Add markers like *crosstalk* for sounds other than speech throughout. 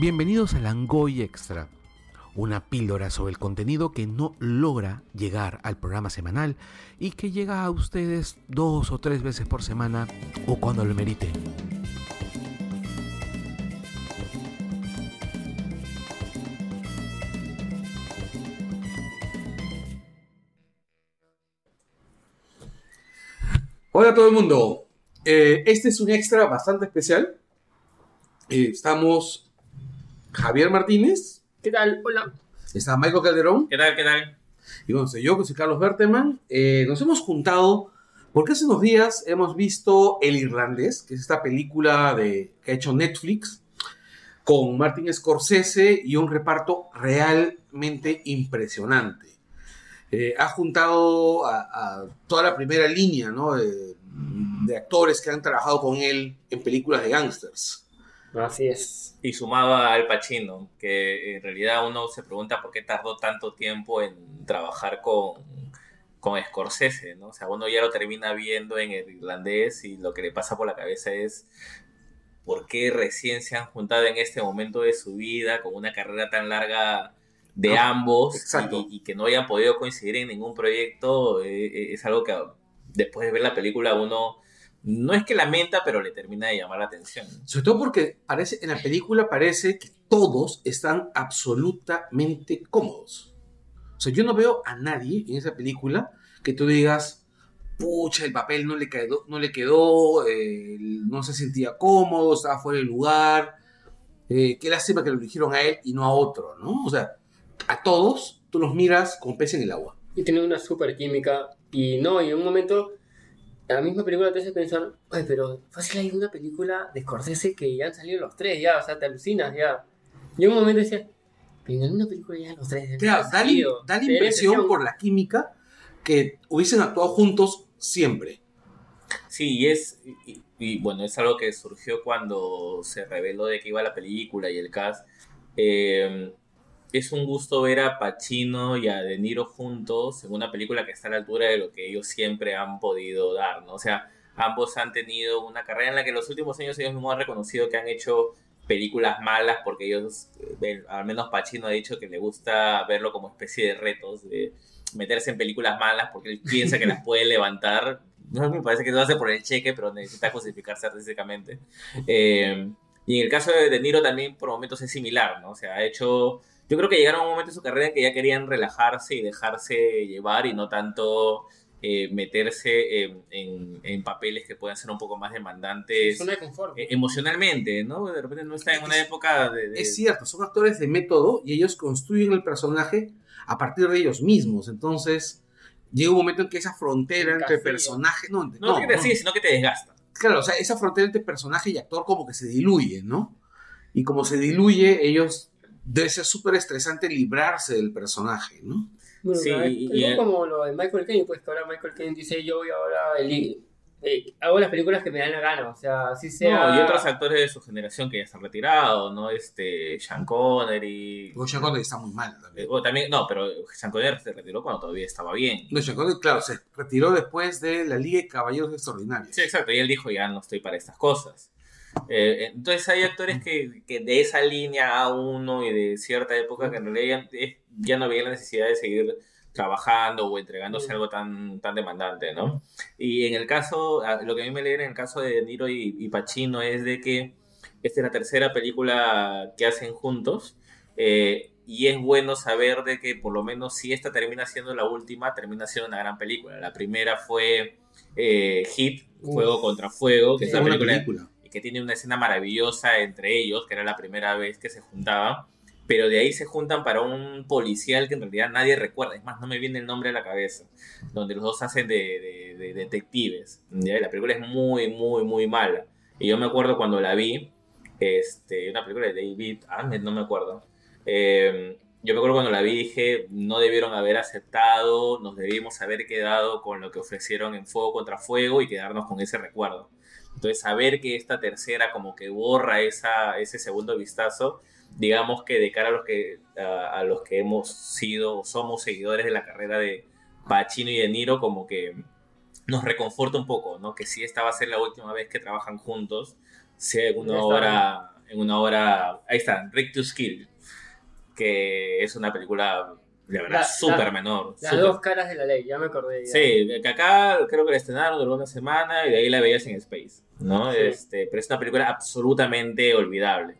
Bienvenidos a Langoy Extra, una píldora sobre el contenido que no logra llegar al programa semanal y que llega a ustedes dos o tres veces por semana o cuando lo meriten. Hola a todo el mundo. Eh, este es un extra bastante especial. Eh, estamos Javier Martínez, ¿Qué tal? Hola. está Michael Calderón ¿Qué tal? ¿Qué tal? y bueno, soy yo, que soy Carlos Berteman. Eh, nos hemos juntado porque hace unos días hemos visto El Irlandés, que es esta película de, que ha hecho Netflix con Martin Scorsese y un reparto realmente impresionante. Eh, ha juntado a, a toda la primera línea ¿no? de, de actores que han trabajado con él en películas de gángsters. Así es. Y sumado a Al Pacino, que en realidad uno se pregunta por qué tardó tanto tiempo en trabajar con, con Scorsese, ¿no? O sea, uno ya lo termina viendo en el irlandés y lo que le pasa por la cabeza es por qué recién se han juntado en este momento de su vida con una carrera tan larga de No, ambos y que no hayan podido coincidir en ningún proyecto, eh, eh, es algo que después de ver la película uno no es que lamenta, pero le termina de llamar la atención. Sobre todo porque parece, en la película parece que todos están absolutamente cómodos. O sea, yo no veo a nadie en esa película que tú digas, pucha, el papel no le quedó, no le quedó eh, no se sentía cómodo, estaba fuera de lugar. eh, qué lástima que lo eligieron a él y no a otro, ¿no? O sea, a todos tú los miras con pez en el agua. Y tiene una super química. Y no, y en un momento, la misma película te hace pensar, oye, pero fácil hay una película de Scorsese que ya han salido los tres, ya, o sea, te alucinas, ya. Y en un momento decía, pero en una película ya los tres. Claro, da, la- salido". da la Te da impresión por la química que hubiesen actuado juntos siempre. Sí, y es, y, y, bueno, es algo que surgió cuando se reveló de que iba la película y el cast. Eh, es un gusto ver a Pacino y a De Niro juntos en una película que está a la altura de lo que ellos siempre han podido dar, ¿no? O sea, ambos han tenido una carrera en la que en los últimos años ellos mismos han reconocido que han hecho películas malas porque ellos, eh, al menos Pacino ha dicho que le gusta verlo como especie de retos, de meterse en películas malas porque él piensa que las puede levantar. No me parece que lo hace por el cheque, pero necesita justificarse artísticamente. Eh, y en el caso de De Niro también por momentos es similar, ¿no? O sea, ha hecho... Yo creo que llegaron a un momento en su carrera en que ya querían relajarse y dejarse llevar y no tanto eh, meterse en, en- en papeles que puedan ser un poco más demandantes Zona de confort. eh, emocionalmente, ¿no? De repente no está en una época de... de- Es cierto, son actores de método y ellos construyen el personaje a partir de ellos mismos. Entonces, llega un momento en que esa frontera entre personaje. No, no, no, que te no. sigue, sino que te desgasta. Claro, o sea, esa frontera entre personaje y actor como que se diluye, ¿no? Y como se diluye, ellos. Debe ser súper estresante librarse del personaje, ¿no? Bueno, Sí, es, y- es y- como lo de Michael Caine, pues que ahora Michael Caine dice yo voy ahora el- eh, hago las películas que me dan la gana, o sea, así sea. No, y otros actores de su generación que ya están retirados, ¿no? Este, Sean Connery. Porque Sean Connery está muy mal Eh, bueno, también, no, pero Sean Connery se retiró cuando todavía estaba bien. No, Sean Connery, claro, se retiró después de la Liga de Caballeros Extraordinarios. Sí, exacto, y él dijo, ya no estoy para estas cosas. Eh, entonces hay actores que, que de esa línea A1 y de cierta época que en realidad ya, eh, ya no veían la necesidad de seguir trabajando o entregándose algo tan, tan demandante, ¿no? Y en el caso, a- lo que a mí me alegra en el caso de De Niro y, y Pacino es de que esta es la tercera película que hacen juntos eh, y es bueno saber de que por lo menos si esta termina siendo la última, termina siendo una gran película. La primera fue eh, Hit, Fuego Uf. contra Fuego, que Es una película película. Que tiene una escena maravillosa entre ellos, que era la primera vez que se juntaban, pero de ahí se juntan para un policial que en realidad nadie recuerda, es más, no me viene el nombre a la cabeza, donde los dos hacen de, de- de detectives, la película es muy, muy, muy mala, y yo me acuerdo cuando la vi, este, una película de David Ahmed, no me acuerdo, eh, yo me acuerdo cuando la vi dije, no debieron haber aceptado, nos debimos haber quedado con lo que ofrecieron en Fuego contra Fuego y quedarnos con ese recuerdo. Entonces, saber que esta tercera como que borra esa, ese segundo vistazo, digamos que de cara a los que, a, a los que hemos sido o somos seguidores de la carrera de Pacino y De Niro, como que nos reconforta un poco, ¿no? Que si esta va a ser la última vez que trabajan juntos, sea Ya está obra en una hora. Ahí está, Rick to Skill, que es una película de verdad La- súper la- menor. Las súper- dos caras de la ley, ya me acordé. ya. Sí, que acá creo que la estrenaron durante una semana y de ahí la veías en Space, ¿no? Sí. Este, pero es una película absolutamente olvidable.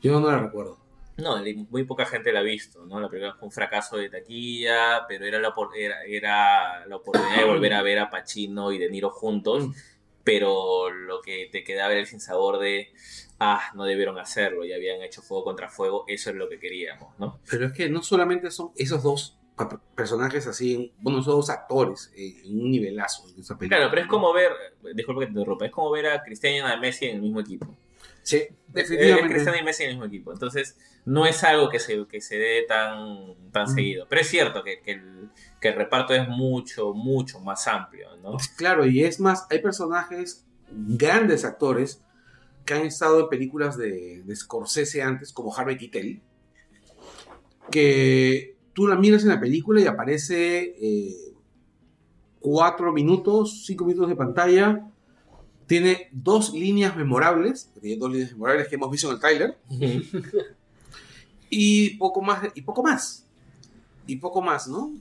Yo no la recuerdo. No, muy poca gente la ha visto, ¿no? La película fue un fracaso de taquilla, pero era la, era, era la oportunidad de volver a ver a Pacino y De Niro juntos, pero lo que te quedaba era el sinsabor de, ah, no debieron hacerlo, ya habían hecho fuego contra fuego, eso es lo que queríamos, ¿no? Pero es que no solamente son esos dos personajes así, bueno, esos dos actores eh, en un nivelazo en esa película. Claro, pero es como ver, disculpa que te interrumpa, es como ver a Cristiano y a Messi en el mismo equipo. Sí, definitivamente. Cristiano y Messi en el mismo equipo. Entonces, no es algo que se, que se dé tan, tan Mm. seguido. Pero es cierto que, que el, que el reparto es mucho, mucho más amplio, ¿no? Claro, y es más, hay personajes, grandes actores, que han estado en películas de, de Scorsese antes, como Harvey Keitel, que tú la miras en la película y aparece eh, cuatro minutos, cinco minutos de pantalla, tiene dos líneas memorables, tiene dos líneas memorables que hemos visto en el tráiler, y poco más, y poco más, y poco más, ¿no?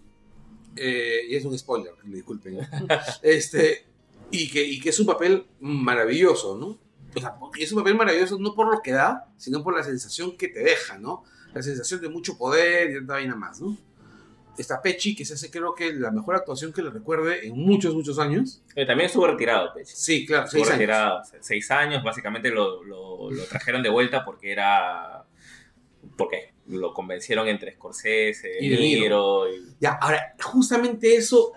Eh, y es un spoiler, disculpen. *laughs* este, y que, y que es un papel maravilloso, ¿no? O sea, porque es un papel maravilloso no por lo que da, sino por la sensación que te deja, ¿no? La sensación de mucho poder y tanta vaina más, ¿no? Está Pechi, que se hace creo que la mejor actuación que le recuerde en muchos, muchos años. Eh, También estuvo retirado, Peche. Sí, claro, Estuvo seis años. retirado. se- Seis años, básicamente lo, lo, lo trajeron de vuelta porque era. Porque lo convencieron entre Scorsese, Y De Niro. Niro. y- Ya, ahora, justamente eso,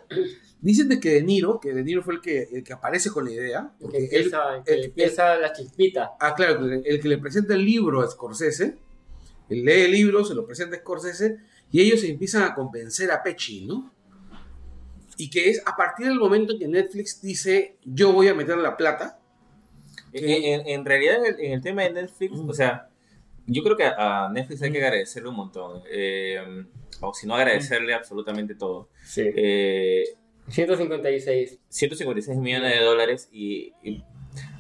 dicen de que De Niro, que De Niro fue el que, el que aparece con la idea, Que porque él, empieza, que él- empieza la chispita. Ah, claro, el, el que le presenta el libro a Scorsese, lee el libro, se lo presenta a Scorsese, y ellos se empiezan a convencer a Pecci, ¿no? Y que es a partir del momento en que Netflix dice, yo voy a meter la plata, En, en- en realidad, en el, en el tema de Netflix, Mm. o sea, yo creo que a Netflix hay que agradecerle un montón. eh, o si no, agradecerle absolutamente todo. Sí. Eh, 156. 156 millones de dólares y, y,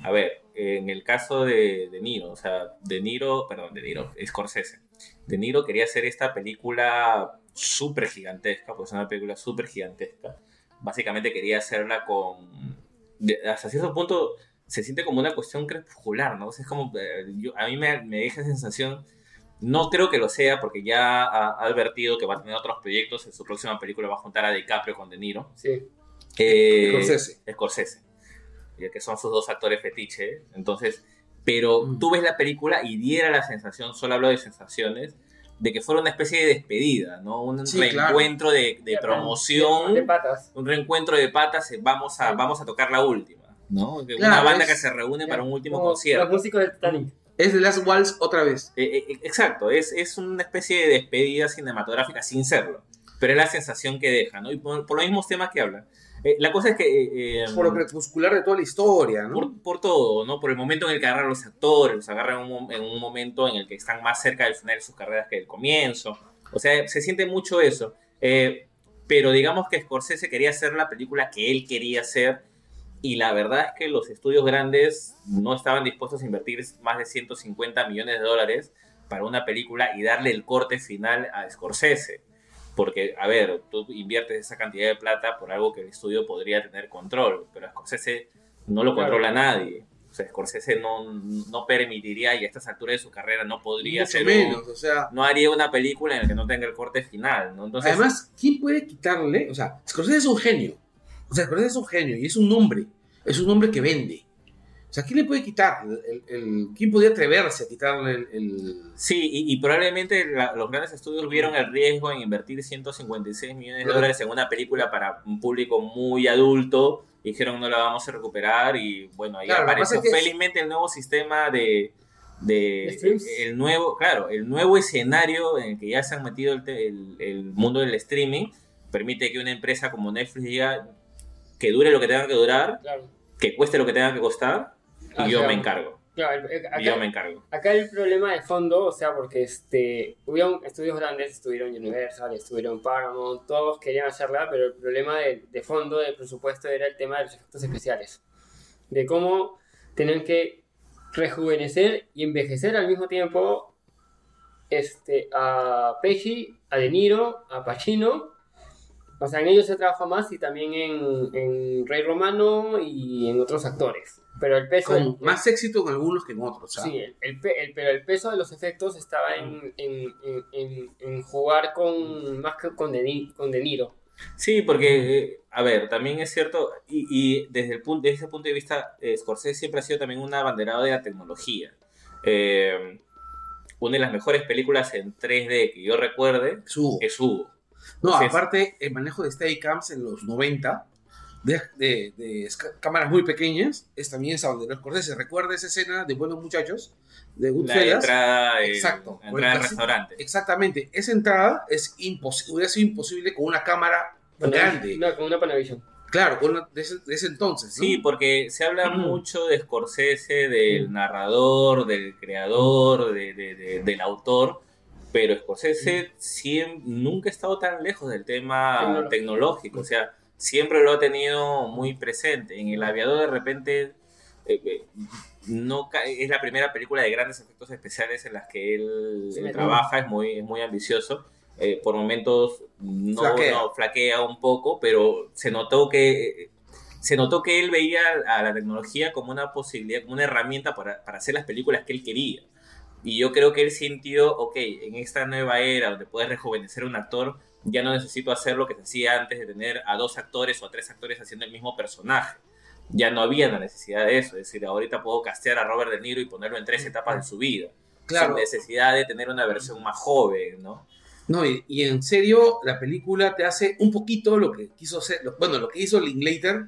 a ver, en el caso de De Niro, o sea, De Niro, perdón, De Niro, Scorsese. De Niro quería hacer esta película súper gigantesca, pues una película súper gigantesca. Básicamente quería hacerla con... de- hasta cierto punto se siente como una cuestión crepuscular, ¿no? O sea, es como... eh, yo- a mí me, me deja esa sensación... No creo que lo sea porque ya ha, ha advertido que va a tener otros proyectos. En su próxima película va a juntar a DiCaprio con De Niro. Sí. Eh, Scorsese. Scorsese. Ya que son sus dos actores fetiche. Entonces, pero Mm. tú ves la película y diera la sensación, solo hablo de sensaciones, de que fuera una especie de despedida, ¿no? Un Sí, claro. reencuentro de, de De promoción, patas. un reencuentro de patas, eh, vamos a, vamos a tocar la última, ¿no? Claro, una banda es- que se reúne para un último concierto. Los músicos del Titanic. es The Last Waltz otra vez. Eh, eh, exacto, es, es una especie de despedida cinematográfica sin serlo, pero es la sensación que deja, ¿no? Y por, por los mismos temas que hablan. Eh, la cosa es que... eh, eh, Por lo crepuscular de toda la historia, ¿no? por, por todo, ¿no? Por el momento en el que agarran los actores, los agarran en un, en un momento en el que están más cerca del final de sus carreras que del comienzo. O sea, se siente mucho eso. Eh, pero digamos que Scorsese quería hacer la película que él quería hacer y la verdad es que los estudios grandes no estaban dispuestos a invertir más de 150 millones de dólares para una película y darle el corte final a Scorsese. Porque, a ver, tú inviertes esa cantidad de plata por algo que el estudio podría tener control, pero Scorsese no lo Claro. controla nadie. O sea, Scorsese no, no permitiría y a estas alturas de su carrera no podría hacer menos, o sea... no haría una película en la que no tenga el corte final, ¿no? Entonces, Además, ¿quién puede quitarle? O sea, Scorsese es un genio. O sea, Scorsese es un genio y es un hombre. Es un hombre que vende. O sea, ¿quién le puede quitar? El, el- el- ¿Quién podría atreverse a quitarle el... Sí, y, y probablemente la- los grandes estudios vieron el riesgo en invertir 156 millones de dólares en una película para un público muy adulto. Dijeron no la vamos a recuperar y bueno, ahí Claro, es que- felizmente el nuevo sistema de, de el nuevo, claro, el nuevo escenario en el que ya se han metido el, el- el mundo del streaming permite que una empresa como Netflix diga que dure lo que tenga que durar, Claro. que cueste lo que tenga que costar y Ah, yo claro. me encargo. Claro, Y yo acá, me encargo. acá el problema de fondo, o sea, porque este, hubieron estudios grandes, estuvieron Universal, estuvieron Paramount, todos querían hacerla, pero el problema de, de fondo del presupuesto era el tema de los efectos especiales. De cómo tenían que rejuvenecer y envejecer al mismo tiempo este, a Pesci, a De Niro, a Pacino. O sea, en ellos se trabaja más y también en, en Rey Romano y en otros actores. Pero el peso... Con el- más éxito en algunos que en otros. ¿sabes? Sí, el, el el- pero el peso de los efectos estaba en, en, en, en- en jugar con más que con De, con De Niro. Sí, porque, eh, a ver, también es cierto, y, y desde, el punto, desde ese punto de vista, eh, Scorsese siempre ha sido también un abanderado de la tecnología. Eh, una de las mejores películas en 3D que yo recuerde Su- es Hugo. No, Sí, aparte, el manejo de Steadicams en los 90, de, de- de cámaras muy pequeñas, es también esa bandera Scorsese. Recuerda esa escena de Buenos Muchachos, de La Goodfellas. entrada, eh, Exacto. la entrada así- restaurante. Exactamente, esa entrada es imposible, hubiera sido imposible con una cámara grande. Una, con una Panavision. Claro, con una- de, ese, de ese entonces. ¿no? Sí, porque se habla Mm. mucho de Scorsese, del narrador, del creador, de- de- de- del autor, pero Scorsese siem- nunca ha estado tan lejos del tema Tecnológico. tecnológico, o sea, siempre lo ha tenido muy presente. En El Aviador de repente eh, eh, no es la primera película de grandes efectos especiales en las que él, Sí, él trabaja, es muy, es muy ambicioso. Eh, por momentos no Flaquea. no, flaquea un poco, pero se notó que se notó que él veía a la tecnología como una posibilidad, como una herramienta para, para hacer las películas que él quería. Y yo creo que él sintió, ok, en esta nueva era donde puedes rejuvenecer a un actor, ya no necesito hacer lo que se hacía antes de tener a dos actores o a tres actores haciendo el mismo personaje. Ya no había la necesidad de eso. Es decir, ahorita puedo castear a Robert De Niro y ponerlo en tres etapas de su vida. Claro. Sin necesidad de tener una versión más joven, ¿no? No, y, y en serio, la película te hace un poquito lo que quiso hacer, lo- bueno, lo que hizo Linklater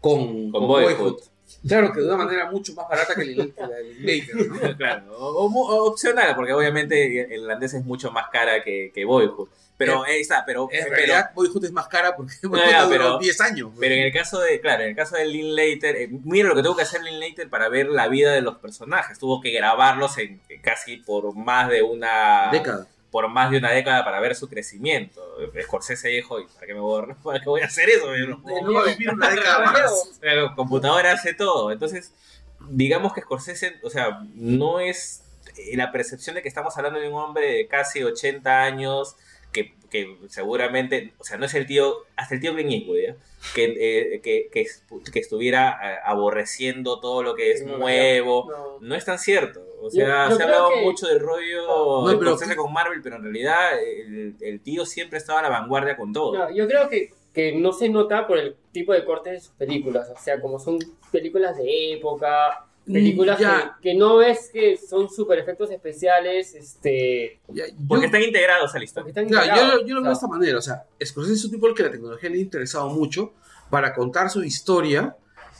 con, Con con Boyhood. Boyhood. Claro, que de una manera mucho más barata que Lin- que ¿no? *laughs* claro, o, opcional, porque obviamente el irlandés es mucho más cara que, que Boyhood. Pero ahí está, pero, En pero, realidad, Boyhood es más cara porque Boyhood ya, duró pero- 10 años. pero en el caso de, claro, en el caso de Linklater, eh, mira lo que tuvo que hacer Linklater para ver la vida de los personajes. Tuvo que grabarlos en casi por más de una década. Por más de una década para ver su crecimiento. Scorsese dijo, "¿Y ¿para qué me voy a, para qué voy a hacer eso? Yo no puedo". No va a vivir una *laughs* década más. La computadora hace todo. Entonces, digamos que Scorsese, o sea, no es eh, la percepción de que estamos hablando de un hombre de casi 80 años que, que seguramente, o sea, no es el tío, hasta el tío Clint Eastwood, ¿ya? que, eh, que, que, que estuviera eh, aborreciendo todo lo que es nuevo. No. No es tan cierto. O sea, Yo- yo se ha hablado que- mucho del rollo No, de pero- con Marvel, pero en realidad el, el tío siempre estaba a la vanguardia con todo. No, yo creo que, que no se nota por el tipo de corte de sus películas. O sea, como son películas de época, películas Mm, Ya. que, que no ves que son super efectos especiales, este, Ya, yo- Porque están integrados a la historia. están Claro, yo, yo lo veo de esta manera, o sea, Scorsese es un tipo al que la tecnología le ha interesado mucho para contar su historia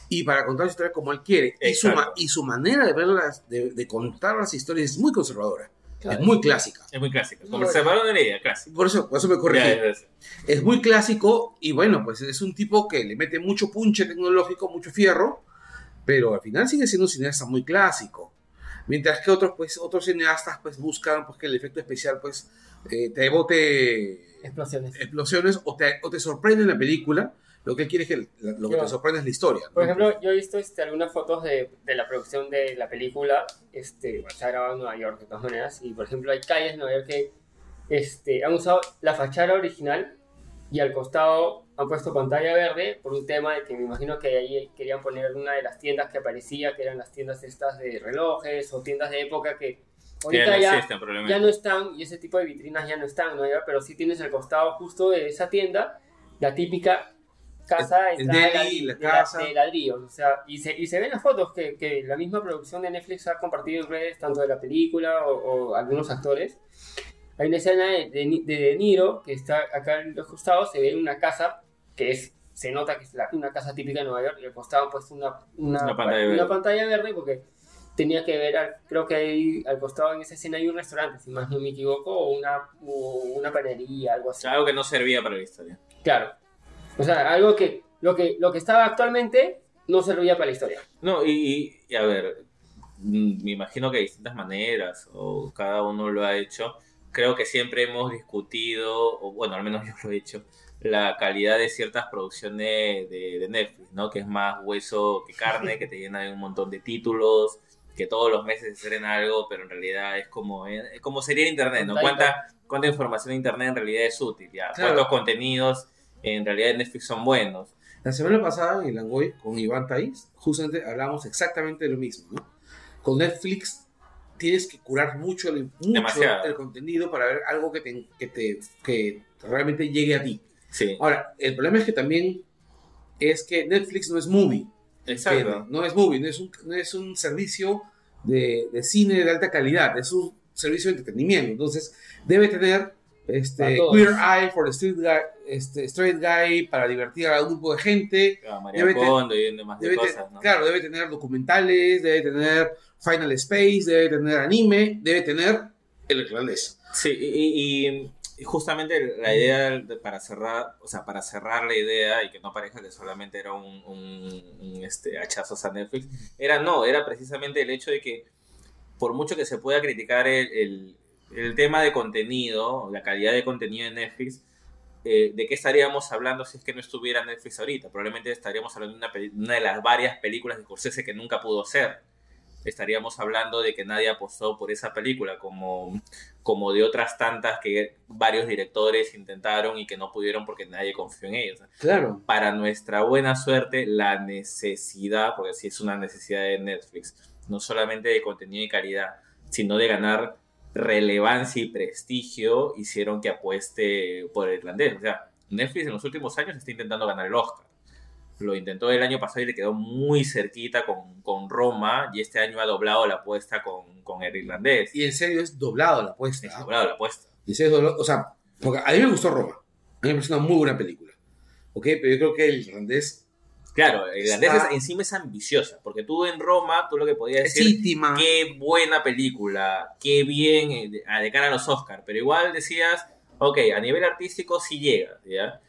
y para contar su historia como él quiere. Y su, y su manera de, verlas, de, de contar las historias es muy conservadora, claro. es muy clásica. Es muy clásico. No, Como se de la idea, clásico. Por eso, por eso me corregí. Ya, es- Es muy clásico y bueno, pues es un tipo que le mete mucho punche tecnológico, mucho fierro, pero al final sigue siendo un cineasta muy clásico. Mientras que otros, pues, otros cineastas pues buscan pues, que el efecto especial pues eh, te bote Explosiones. explosiones o te, o te sorprende en la película. Lo que él quiere es que la- lo que te sorprende es la historia. ¿no? Por ejemplo, yo he visto este, algunas fotos de, de la producción de la película. Este, se ha grabado en Nueva York de todas maneras. Y por ejemplo, hay calles en Nueva York que este, han usado la fachada original y al costado han puesto pantalla verde por un tema de que me imagino que ahí querían poner una de las tiendas que aparecía, que eran las tiendas estas de relojes o tiendas de época que que ahorita ya existen, ya no están y ese tipo de vitrinas ya no están, ¿no? Ya, pero sí tienes al costado justo de esa tienda la típica casa El- el deli, la la- casa. de ladrillos, o sea, y se, y se ven las fotos que, que la misma producción de Netflix ha compartido en redes, tanto de la película o, o algunos actores. Hay una escena de de, de Niro que está acá en los costados, se ve una casa que es se nota que es la- una casa típica de Nueva York y al costado han puesto una, una, Una pantalla una verde. pantalla verde porque tenía que ver, al- creo que ahí al costado en esa escena hay un restaurante, si más no me equivoco, o una, o una panadería, algo así. algo que no servía para la historia. Claro. O sea, algo que lo que, lo que estaba actualmente no servía para la historia. No, y, y- a ver, mm, me imagino que de distintas maneras, o cada uno lo ha hecho. Creo que siempre hemos discutido, o bueno, al menos *laughs* yo lo he hecho, la calidad de ciertas producciones de, de Netflix, ¿no? Que es más hueso que carne, que te llena de un montón de títulos, que todos los meses se estrena algo, pero en realidad es como, eh, es como sería internet, ¿no? ¿Cuánta, ¿Cuánta información de internet en realidad es útil? ¿ya? Claro. ¿Cuántos contenidos en realidad en Netflix son buenos? La semana pasada en Langoy con Iván Taiz, justamente hablábamos exactamente de lo mismo, ¿no? Con Netflix tienes que curar mucho el, mucho Demasiado. el contenido para ver algo que te, que te que realmente llegue a ti. Sí, Ahora, el problema es que también es que Netflix no es movie. exacto. No es movie, no es un, no es un servicio de, de cine de alta calidad, es un servicio de entretenimiento. Entonces, debe tener este. Queer Eye for the Street Guy, este, Straight Guy para divertir a un grupo de gente. María Debe te- Kondo y demás de Debe te- cosas, ¿no? Claro, debe tener documentales, debe tener Final Space, debe tener anime, debe tener el irlandés. Sí, y, y- y justamente la idea de- para cerrar, o sea, para cerrar la idea y que no parezca que solamente era un, un, un, este, hachazos a Netflix, era no, era precisamente el hecho de que por mucho que se pueda criticar el, el, el tema de contenido, la calidad de contenido de Netflix, eh, ¿de qué estaríamos hablando si es que no estuviera Netflix ahorita? Probablemente estaríamos hablando de una, de las varias películas de Scorsese que nunca pudo hacer. Estaríamos hablando de que nadie apostó por esa película, como, como de otras tantas que varios directores intentaron y que no pudieron porque nadie confió en ellos. Claro. Para nuestra buena suerte, la necesidad, porque sí es una necesidad de Netflix, no solamente de contenido y calidad, sino de ganar relevancia y prestigio, hicieron que apueste por el irlandés. O sea, Netflix en los últimos años está intentando ganar el Oscar. Lo intentó el año pasado y le quedó muy cerquita con, con Roma, y este año ha doblado la apuesta con, con el irlandés. Y en serio es doblado la apuesta. Es doblado la apuesta. En serio es doblado- o sea, porque a mí me gustó Roma. A mí me parece una muy buena película. ¿Ok? Pero yo creo que el irlandés Claro, el irlandés Está- es- encima es ambiciosa, porque tú en Roma, tú lo que podías decir, íntima. qué buena película, qué bien eh, de, a- de cara a los Oscars, pero igual decías, ok, a nivel artístico sí llega, ¿ya?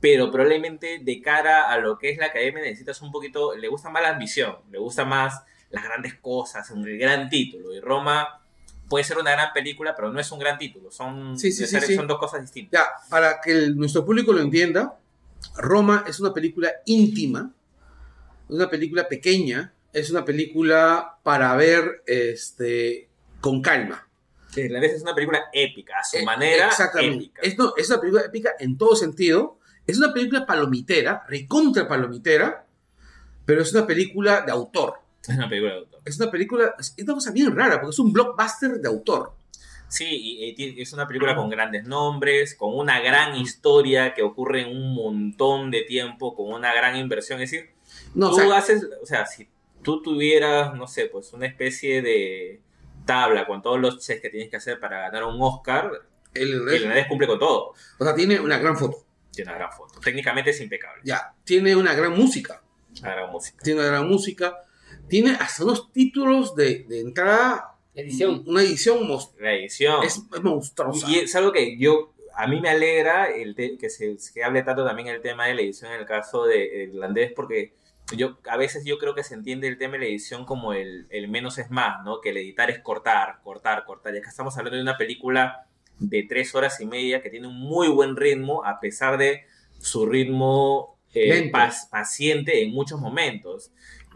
Pero probablemente de cara a lo que es la academia necesitas un poquito, le gusta más la ambición, le gusta más las grandes cosas, un gran título, y Roma puede ser una gran película, pero no es un gran título, son, Sí, sí, sí, son dos cosas distintas. Ya, para que el- nuestro público lo entienda, Roma es una película íntima, una película pequeña, es una película para ver este, con calma. El irlandés es una película épica, a su Eh, manera Exactamente. épica. Es, no, es una película épica en todo sentido. Es una película palomitera, recontra palomitera, pero es una película de autor. Es una película de autor. Es una película, es una cosa bien rara, porque es un blockbuster de autor. Sí, es una película con grandes nombres, con una gran historia que ocurre en un montón de tiempo, con una gran inversión. Es decir, No, o tú sea, haces, o sea, si tú tuvieras, no sé, pues una especie de tabla con todos los checks que tienes que hacer para ganar un Oscar, el, Irlandés cumple con todo. o sea, tiene una gran foto. Tiene una gran foto. Técnicamente es impecable. Ya, tiene una gran música. Una gran música. Tiene una gran música. Tiene hasta unos títulos de, de entrada. Edición. Una edición La edición. es, es monstruosa. Y es algo que yo, a mí me alegra el que se que hable tanto también el tema de la edición en el caso de irlandés, porque yo a veces yo creo que se entiende el tema de la edición como el, el menos es más, ¿no? Que el editar es cortar, cortar, cortar. Y acá estamos hablando de una película de tres horas y media que tiene un muy buen ritmo, a pesar de su ritmo eh, paciente en muchos momentos.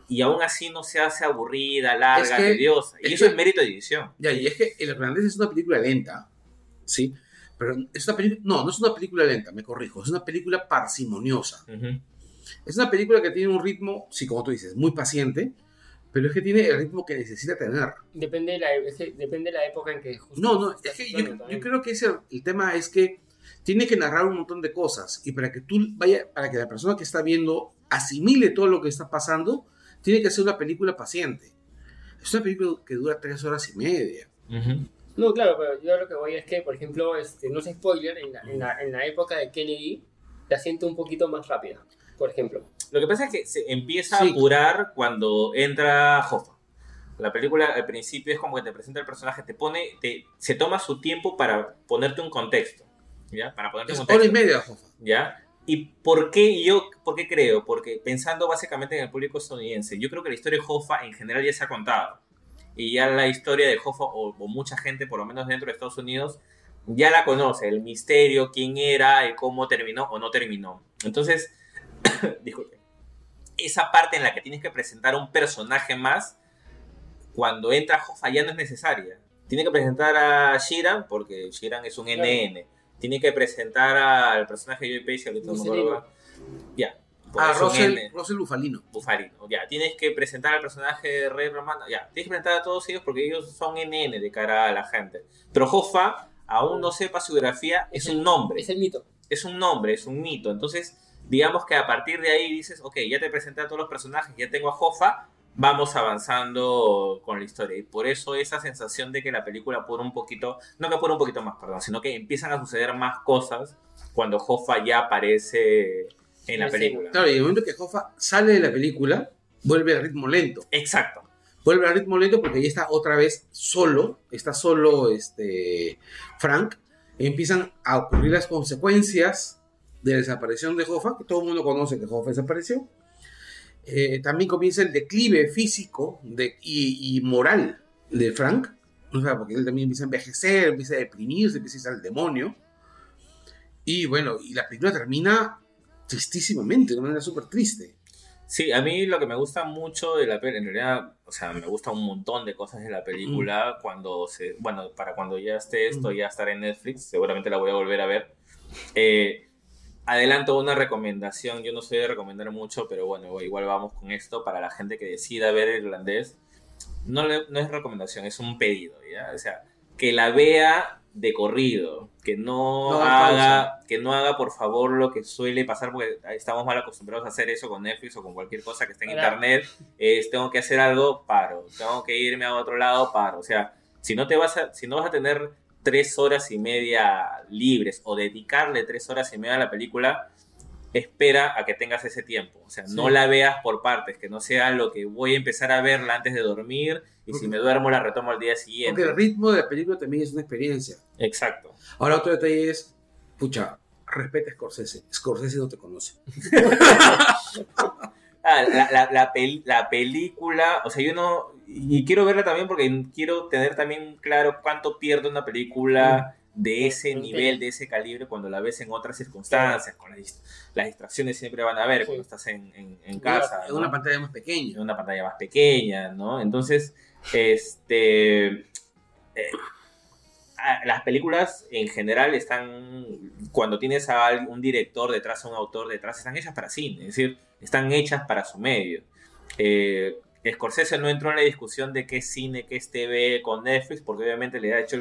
Y aún así no se hace aburrida, larga, Es que- tediosa. Y es eso que- es mérito de edición. Ya, y es que El Irlandés es una película lenta, ¿sí? Pero es una película, no, no es una película lenta, me corrijo, es una película parsimoniosa. Ujú. Es una película que tiene un ritmo, sí, como tú dices, muy paciente, pero es que tiene el ritmo que necesita tener. Depende de la, es que depende de la época en que justo No, no, es que yo, yo creo que ese, el tema es que tiene que narrar un montón de cosas y para que tú vaya, para que la persona que está viendo asimile todo lo que está pasando, tiene que ser una película paciente. Es una película que dura tres horas y media. Ujú. No, claro, pero yo lo que voy es que, por ejemplo, este, no es spoiler, en la, en la, en la época de Kennedy la siento un poquito más rápida, por ejemplo. Lo que pasa es que se empieza Sí. a apurar cuando entra Hoffa. La película al principio es como que te presenta el personaje, te pone, te, se toma su tiempo para ponerte un contexto, ¿ya? Para ponerte Es un hora y contexto, media, Jofa. ¿ya? ¿Y por qué yo, por qué creo? Porque pensando básicamente en el público estadounidense, yo creo que la historia de Hoffa en general ya se ha contado. Y ya la historia de Hoffa, o, o mucha gente, por lo menos dentro de Estados Unidos, ya la conoce, el misterio, quién era, y cómo terminó o no terminó. Entonces, *coughs* disculpe, esa parte en la que tienes que presentar un personaje más, cuando entra Hoffa ya no es necesaria. Tiene que presentar a Shiran, porque Shiran es un Claro. NN. Tiene que presentar al personaje de Joey Pacey, ahorita no me acuerdo. Ya. porque Ah, Russell. Russell Bufalino. Bufalino. Ya, tienes que presentar al personaje de Rey Romano. Ya, tienes que presentar a todos ellos porque ellos son NN de cara a la gente. Pero Hoffa, aún no sepa su biografía, es un nombre. Es el mito. Es un nombre, es un mito. Entonces, digamos que a partir de ahí dices, ok, ya te presenté a todos los personajes, ya tengo a Hoffa, vamos avanzando con la historia. Y por eso esa sensación de que la película apura un poquito, no que apura un poquito más, perdón, sino que empiezan a suceder más cosas cuando Hoffa ya aparece en la Sí, película. Claro, y en el momento que Hoffa sale de la película, vuelve al ritmo lento. Exacto. Vuelve al ritmo lento porque ya está otra vez solo, está solo este Frank. Empiezan a ocurrir las consecuencias de la desaparición de Hoffa, que todo el mundo conoce que Hoffa desapareció. Eh, también comienza el declive físico de- y, y moral de Frank, o sea, porque él también empieza a envejecer, empieza a deprimirse, empieza a irse al demonio. Y bueno, y la película termina tristísimamente, de una manera súper triste. Sí, a mí lo que me gusta mucho de la película, en realidad, o sea, me gusta un montón de cosas de la película cuando se, bueno, para cuando ya esté esto, Mm. ya estará en Netflix, seguramente la voy a volver a ver. Eh, adelanto una recomendación, yo no soy de recomendar mucho, pero bueno, igual vamos con esto para la gente que decida ver irlandés. No, le- no es recomendación, es un pedido, ¿ya? O sea, que la vea de corrido, que no, No haga que no haga por favor lo que suele pasar, porque estamos mal acostumbrados a hacer eso con Netflix o con cualquier cosa que esté en internet, es tengo que hacer algo, paro, tengo que irme a otro lado, paro, o sea, si no te vas a, si no vas a tener tres horas y media libres o dedicarle tres horas y media a la película, espera a que tengas ese tiempo. O sea, no la veas por partes, que no sea lo que voy a empezar a verla antes de dormir y si Porque- me duermo la retomo al día Porque siguiente. el ritmo de la película también es una experiencia. Exacto. Ahora otro detalle es, pucha, respeta a Scorsese. Scorsese no te conoce. *laughs* Ah, la, la, la, pel- la película, o sea, yo no. Y quiero verla también porque quiero tener también claro cuánto pierde una película de ese nivel, de ese calibre, cuando la ves en otras circunstancias. Con las, dist- las distracciones siempre van a haber Sí. cuando estás en, en, en casa. En ¿no? una pantalla más en pequeña. una pantalla más pequeña, ¿no? Entonces, este. eh, las películas en general están. Cuando tienes a un director detrás, a un autor detrás, están hechas para cine, es decir, están hechas para su medio. Eh, Scorsese no entró en la discusión de qué es cine, qué es TV con Netflix, porque obviamente le ha hecho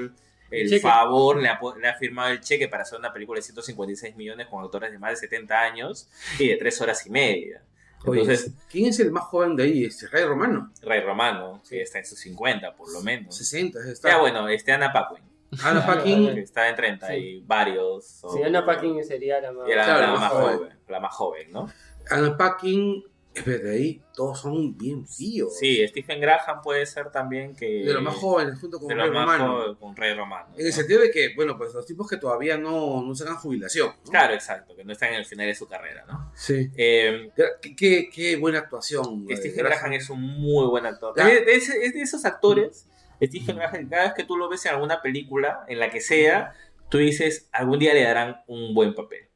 el, favor, le ha, le ha firmado el cheque para hacer una película de 156 millones con autores de más de 70 años y de 3 horas y media. Oye, Entonces, ¿quién es el más joven de ahí? Este Rey Romano. Rey Romano, que está en sus 50 por lo menos. 60. Está. Ya bueno, este Ana Paquin, Ana que Paquin. está en 30 y varios. o- Si Anna Paquin sería la más. era Claro, la, la más joven, joven. la más joven, ¿no? Ana Paquin. Espérate, ahí todos son bien tíos. Sí, Stephen Graham puede ser también que... De los más jóvenes, junto con de Rey más Romano. jóvenes, con Rey Romano. En el ¿no? sentido de que, bueno, pues los tipos que todavía no, no sacan jubilación. ¿no? Claro, exacto, que no están en el final de su carrera, ¿no? Sí. Eh, Qué, qué- qué buena actuación. Stephen Graham. Graham es un muy buen actor. Ya. Es es de esos actores, Stephen Graham, cada vez que tú lo ves en alguna película, en la que sea, tú dices, algún día le darán un buen papel.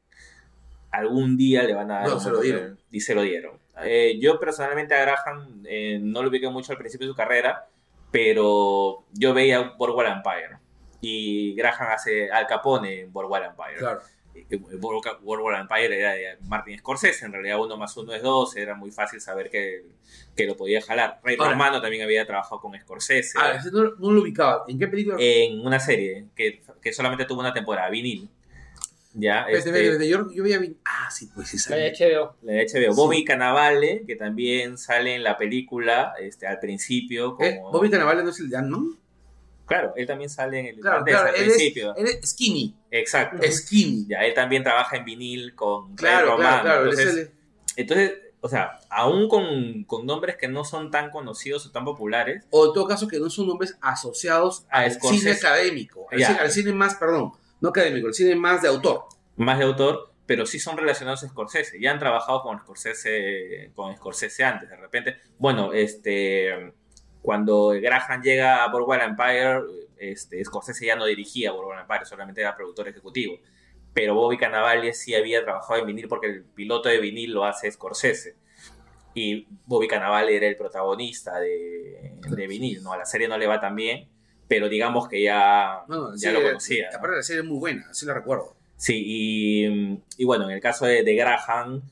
Algún día le van a dar No, un se lo papel. dieron. Y se lo dieron. Eh, yo personalmente a Graham eh, no lo ubiqué mucho al principio de su carrera, pero yo veía Boardwalk Empire. Y Graham hace Al Capone en Boardwalk Empire. Claro. Boardwalk Boardwalk Empire era de Martin Scorsese, en realidad uno más uno es dos, era muy fácil saber que, que lo podía jalar. Rey Ahora- Romano también había trabajado con Scorsese Ah, ese no, no lo ubicaba. ¿En qué película? en una serie que, que solamente tuvo una temporada, vinil. Ya, este, yo, yo veía bien. Ah, sí, pues sí, La sale. de HBO. la de HBO. Sí. Bobby Cannavale, que también sale en la película este, al principio. Como, Eh, Bobby Cannavale no es el de Ant-Man. Claro, él también sale en el Claro, claro, al principio. es, él es skinny. Exacto. Skinny. Ya, él también trabaja en vinil con Claro, Romano. claro, Entonces, el- Entonces, o sea, aún con, con nombres que no son tan conocidos o tan populares, o en todo caso que no son nombres asociados A al Scorsese. cine académico. Al cine, al cine más, perdón, no académico, el cine más de autor. más de autor, pero sí son relacionados a Scorsese. Ya han trabajado con Scorsese, con Scorsese antes, de repente. Bueno, este, cuando Graham llega a Boardwalk Empire, este, Scorsese ya no dirigía Boardwalk Empire, solamente era productor ejecutivo. Pero Bobby Cannavale sí había trabajado en vinil porque el piloto de vinil lo hace Scorsese. y Bobby Cannavale era el protagonista de, de Vinil, ¿no? A la serie no le va tan bien, pero digamos que ya, No, ya sí, lo eh, conocía. ¿no? Aparte la serie es muy buena, así la recuerdo. Sí, y, y bueno, en el caso de, de Graham,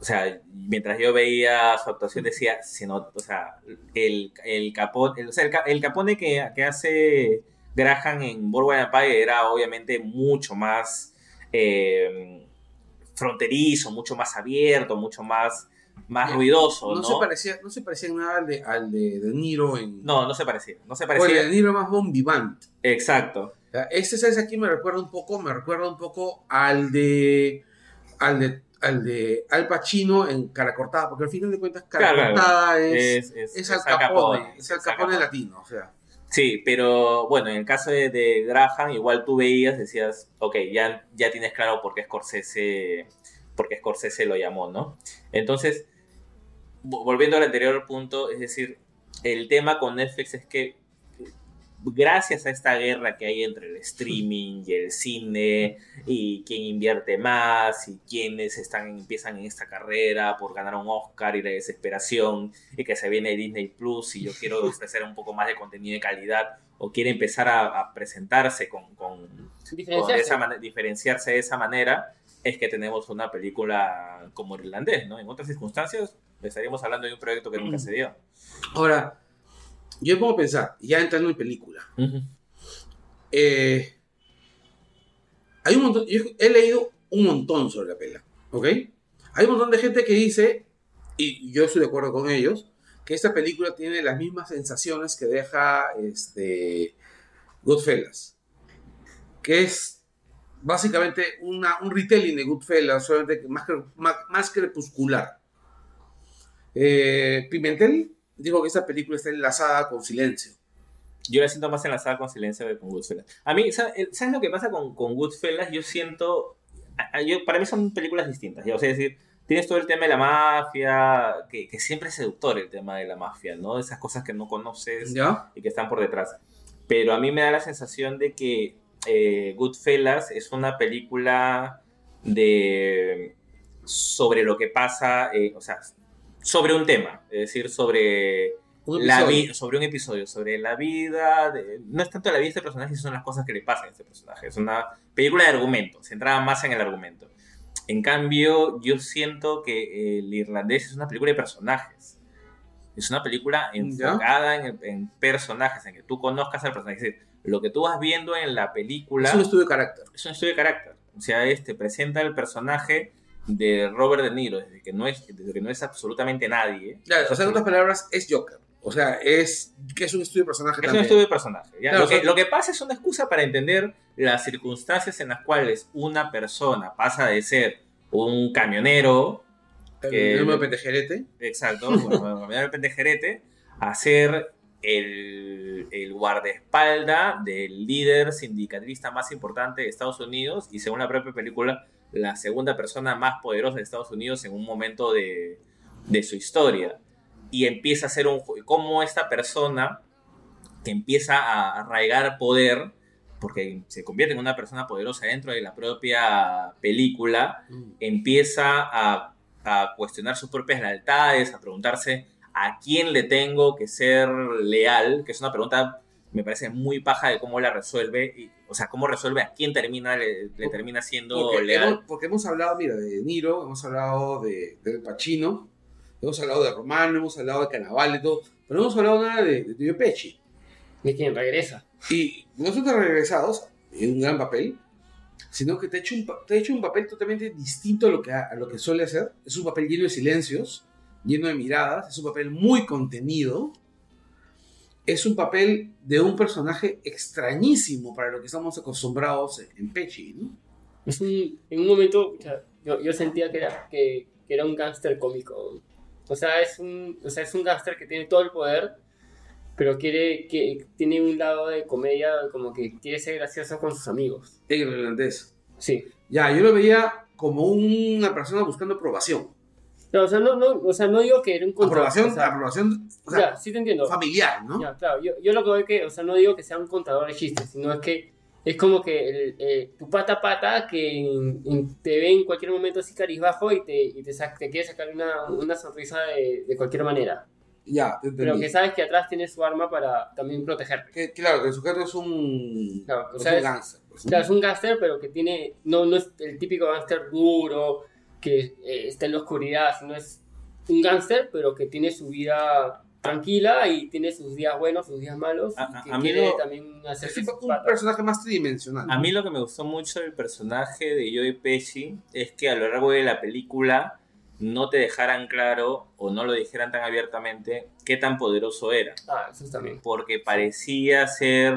o sea, mientras yo veía su actuación decía, si no, o sea, el, el Capone, el, o sea, el, el Capone que, que hace Graham en Boardwalk Empire era obviamente mucho más eh, fronterizo, mucho más abierto, mucho más, más Bien, ruidoso, No, ¿no? se parecía, no se parecía en nada al de, al de, De Niro en. No, no se parecía, no se parecía. De Niro más bon vivant. Exacto. Este, ¿sabes? Aquí me recuerda un poco, me recuerda un poco al de, al de, al de Al Pacino en Cara Cortada, porque al final de cuentas Cara Claro, Cortada es, Es, es, es es Al Al Capone, Capone, es Al Capone Capone. latino, o sea. Sí, pero bueno, en el caso de, de Graham, igual tú veías, decías, ok, ya, ya tienes claro por qué Scorsese, por qué Scorsese lo llamó, ¿no? Entonces, vo- volviendo al anterior punto, es decir, el tema con Netflix es que gracias a esta guerra que hay entre el streaming y el cine y quién invierte más y quiénes están empiezan en esta carrera por ganar un Oscar y la desesperación y que se viene Disney Plus y yo quiero *laughs* ofrecer un poco más de contenido de calidad o quiere empezar a, a presentarse con, con, con Diferenciarse. esa mane- diferenciarse de esa manera es que tenemos una película como irlandés, ¿no? En otras circunstancias estaríamos hablando de un proyecto que nunca se dio. Ahora, yo me a pensar, ya entrando en película, eh, hay un montón, yo he leído un montón sobre la pela, ¿ok? Hay un montón de gente que dice, y yo estoy de acuerdo con ellos, que esta película tiene las mismas sensaciones que deja este, Goodfellas, que es básicamente una, un retelling de Goodfellas, solamente que más, cre- más, más crepuscular. Eh, Pimentel dijo que esta película está enlazada con Silencio. Yo la siento más enlazada con Silencio que con Goodfellas. A mí, ¿sabes, ¿sabes lo que pasa con, con Goodfellas? Yo siento... yo- para mí son películas distintas. ¿ya? O sea, es decir, tienes todo el tema de la mafia, que, que siempre es seductor el tema de la mafia, ¿no? Esas cosas que no conoces ¿Ya? y que están por detrás. Pero a mí me da la sensación de que eh, Goodfellas es una película de sobre lo que pasa, eh, o sea, sobre un tema, es decir, sobre Un la vi- sobre un episodio, sobre la vida, de- no es tanto la vida de este personaje, son las cosas que le pasan a este personaje. Es una película de argumento, centrada más en el argumento. En cambio, yo siento que el irlandés es una película de personajes. Es una película enfocada en, en personajes, en que tú conozcas al personaje. Es decir, lo que tú vas viendo en la película Es un estudio de carácter. es un estudio de carácter. O sea, este presenta el personaje de Robert De Niro, desde que no es, desde que no es absolutamente nadie. O sea, en otras palabras, es Joker. O sea, es que es un estudio de personaje Es un estudio de personaje. ¿ya? Claro, lo, que, o sea- lo que pasa es una excusa para entender las circunstancias en las cuales una persona pasa de ser un camionero, El número pendejerete. exacto, *laughs* bueno, camionero de pendejerete, a ser el, el guardaespalda del líder sindicalista más importante de Estados Unidos y según la propia película, la segunda persona más poderosa de Estados Unidos en un momento de, de su historia. Y empieza a ser un... Cómo esta persona que empieza a arraigar poder, porque se convierte en una persona poderosa dentro de la propia película, empieza a, a cuestionar sus propias lealtades, a preguntarse a quién le tengo que ser leal, que es una pregunta, me parece muy paja de cómo la resuelve, y, o sea, cómo resuelve a quién termina, le, le termina siendo Porque leal. hemos, porque hemos hablado, mira, de De Niro, hemos hablado de, del Pacino, hemos hablado de Romano, hemos hablado de Cannavale, todo, pero no hemos hablado nada de, de Tío Pesci. ¿De quién regresa? Y no son tan regresados en un gran papel, sino que te ha hecho un, te ha hecho un papel totalmente distinto a lo, que, a lo que suele hacer. Es un papel lleno de silencios, lleno de miradas, es un papel muy contenido. Es un papel de un personaje extrañísimo para lo que estamos acostumbrados en, Pesci, ¿no? Es un- en un momento, o sea, yo, yo sentía que era, que, que era un gángster cómico. O sea, es un, o sea, es un gángster que tiene todo el poder, pero quiere, que tiene un lado de comedia, como que quiere ser gracioso con sus amigos. En el irlandés. Sí. Ya, yo lo veía como una persona buscando aprobación. No, o sea, no, no, o sea, no digo que era un contra- Aprobación, o sea, aprobación o sea, ya, sí te entiendo. familiar, ¿no? Ya, claro, yo, yo lo que veo es que, o sea, no digo que sea un contador de chistes, sino es que es como que el, eh, tu pata pata que en- en- te ve en cualquier momento así carizbajo y te, y te, te quiere sacar una, una sonrisa de, de cualquier manera. Ya, te Pero entendí. que sabes que atrás tiene su arma para también protegerte. Que- claro, el sujeto es un, Claro, o es sea, un es- gánster, pues. Claro, es un gángster, pero que tiene. No, no es el típico gángster duro, que eh, está en la oscuridad, sino es un gángster, pero que tiene su vida tranquila y tiene sus días buenos, sus días malos, A- que a mí quiere lo- también hacer Es un patas. personaje más tridimensional. A mí lo que me gustó mucho del personaje de Joey Pesci es que a lo largo de la película no te dejaran claro o no lo dijeran tan abiertamente qué tan poderoso era. Ah, eso también. Porque parecía ser.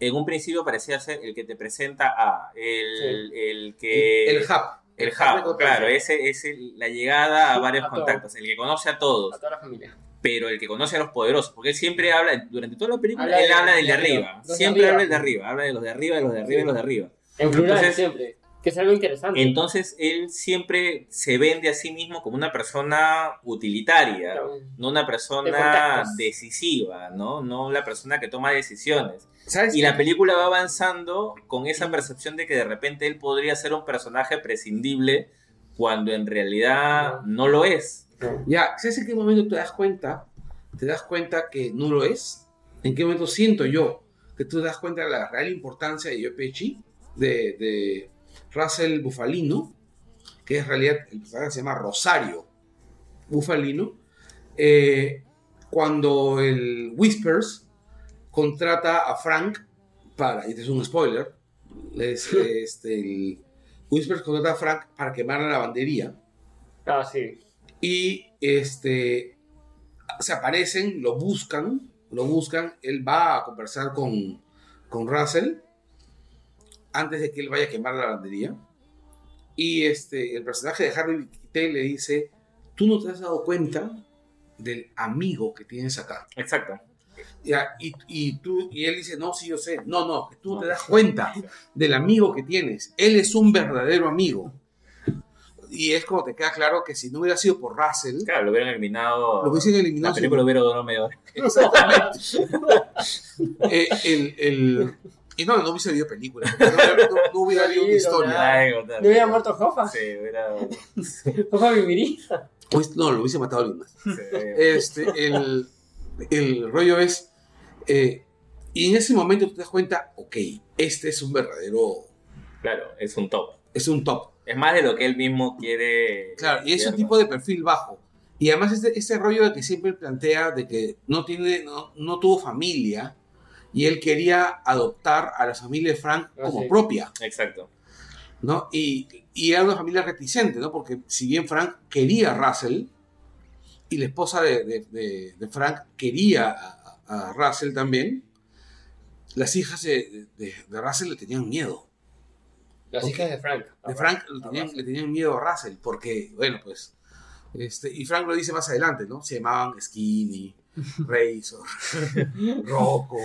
En un principio parecía ser el que te presenta a. El, el que. el, el hub. El hub, contacto. claro, ese es el- la llegada a varios A todo. contactos, el que conoce a todos, A toda la familia. pero el que conoce a los poderosos, porque él siempre habla, durante toda la película, Habla él de- habla del de de arriba, los de siempre arriba. habla del de arriba, habla de los de arriba, de los de arriba, de los de arriba. En plural Entonces- siempre. Que es algo interesante. Entonces él siempre se vende a sí mismo como una persona utilitaria, Claro. no una persona decisiva, ¿no? No la persona que toma decisiones. ¿Sabes? Y la película va avanzando con esa percepción de que de repente él podría ser un personaje prescindible cuando en realidad no lo es. Ya, ¿sabes en qué momento te das cuenta? Te das cuenta que no lo es. ¿En qué momento siento yo que tú te das cuenta de la real importancia de de Russell Bufalino, que en realidad el personaje se llama Rosario Bufalino, eh, cuando el Whispers contrata a Frank para, y este es un spoiler, es, *laughs* este, el Whispers contrata a Frank para quemar la lavandería Ah, sí. y este se aparecen, lo buscan, lo buscan, él va a conversar con, con Russell antes de que él vaya a quemar la lavandería y este el personaje de Harvey Keitel le dice, tú no te has dado cuenta del amigo que tienes acá. Exacto. Ya, y, y tú, y él dice, no, sí, yo sé. No, no, que tú no te das cuenta del amigo que tienes. Él es un verdadero amigo. Y es como te queda claro que si no hubiera sido por Russell, Claro, lo hubieran eliminado. lo hubiesen La eliminado. película hubiera durado media hora. *laughs* Exactamente. *laughs* Eh, el, el- y no, no hubiese habido película. No, no- no hubiera habido una historia. no, Ay. ¿No hubiera muerto Jofa? Sí, hubiera. *laughs* ¿Jofa viviría? Pues, no, lo hubiese matado alguien más. sí. *laughs* Este, el, el rollo es. eh, y en ese momento tú te das cuenta, ok, este es un verdadero. Claro, es un top. Es un top. Es más de lo que él mismo quiere. Claro, y es un tipo de perfil bajo. Y además este, este rollo de que siempre plantea de que no tiene, no, no tuvo familia y él quería adoptar a la familia de Frank Ah, como sí. propia, Exacto. ¿no? Y, y era una familia reticente, ¿no? Porque si bien Frank quería a Russell y la esposa de, de- de- de Frank quería a, a Russell también, las hijas de, Russell le tenían miedo. Las Ok. hijas de Frank. De Frank le tenían, le tenían miedo a Russell, porque, bueno, pues. Este, y Frank lo dice más adelante, ¿no? Se llamaban Skinny, Razor, Rocco,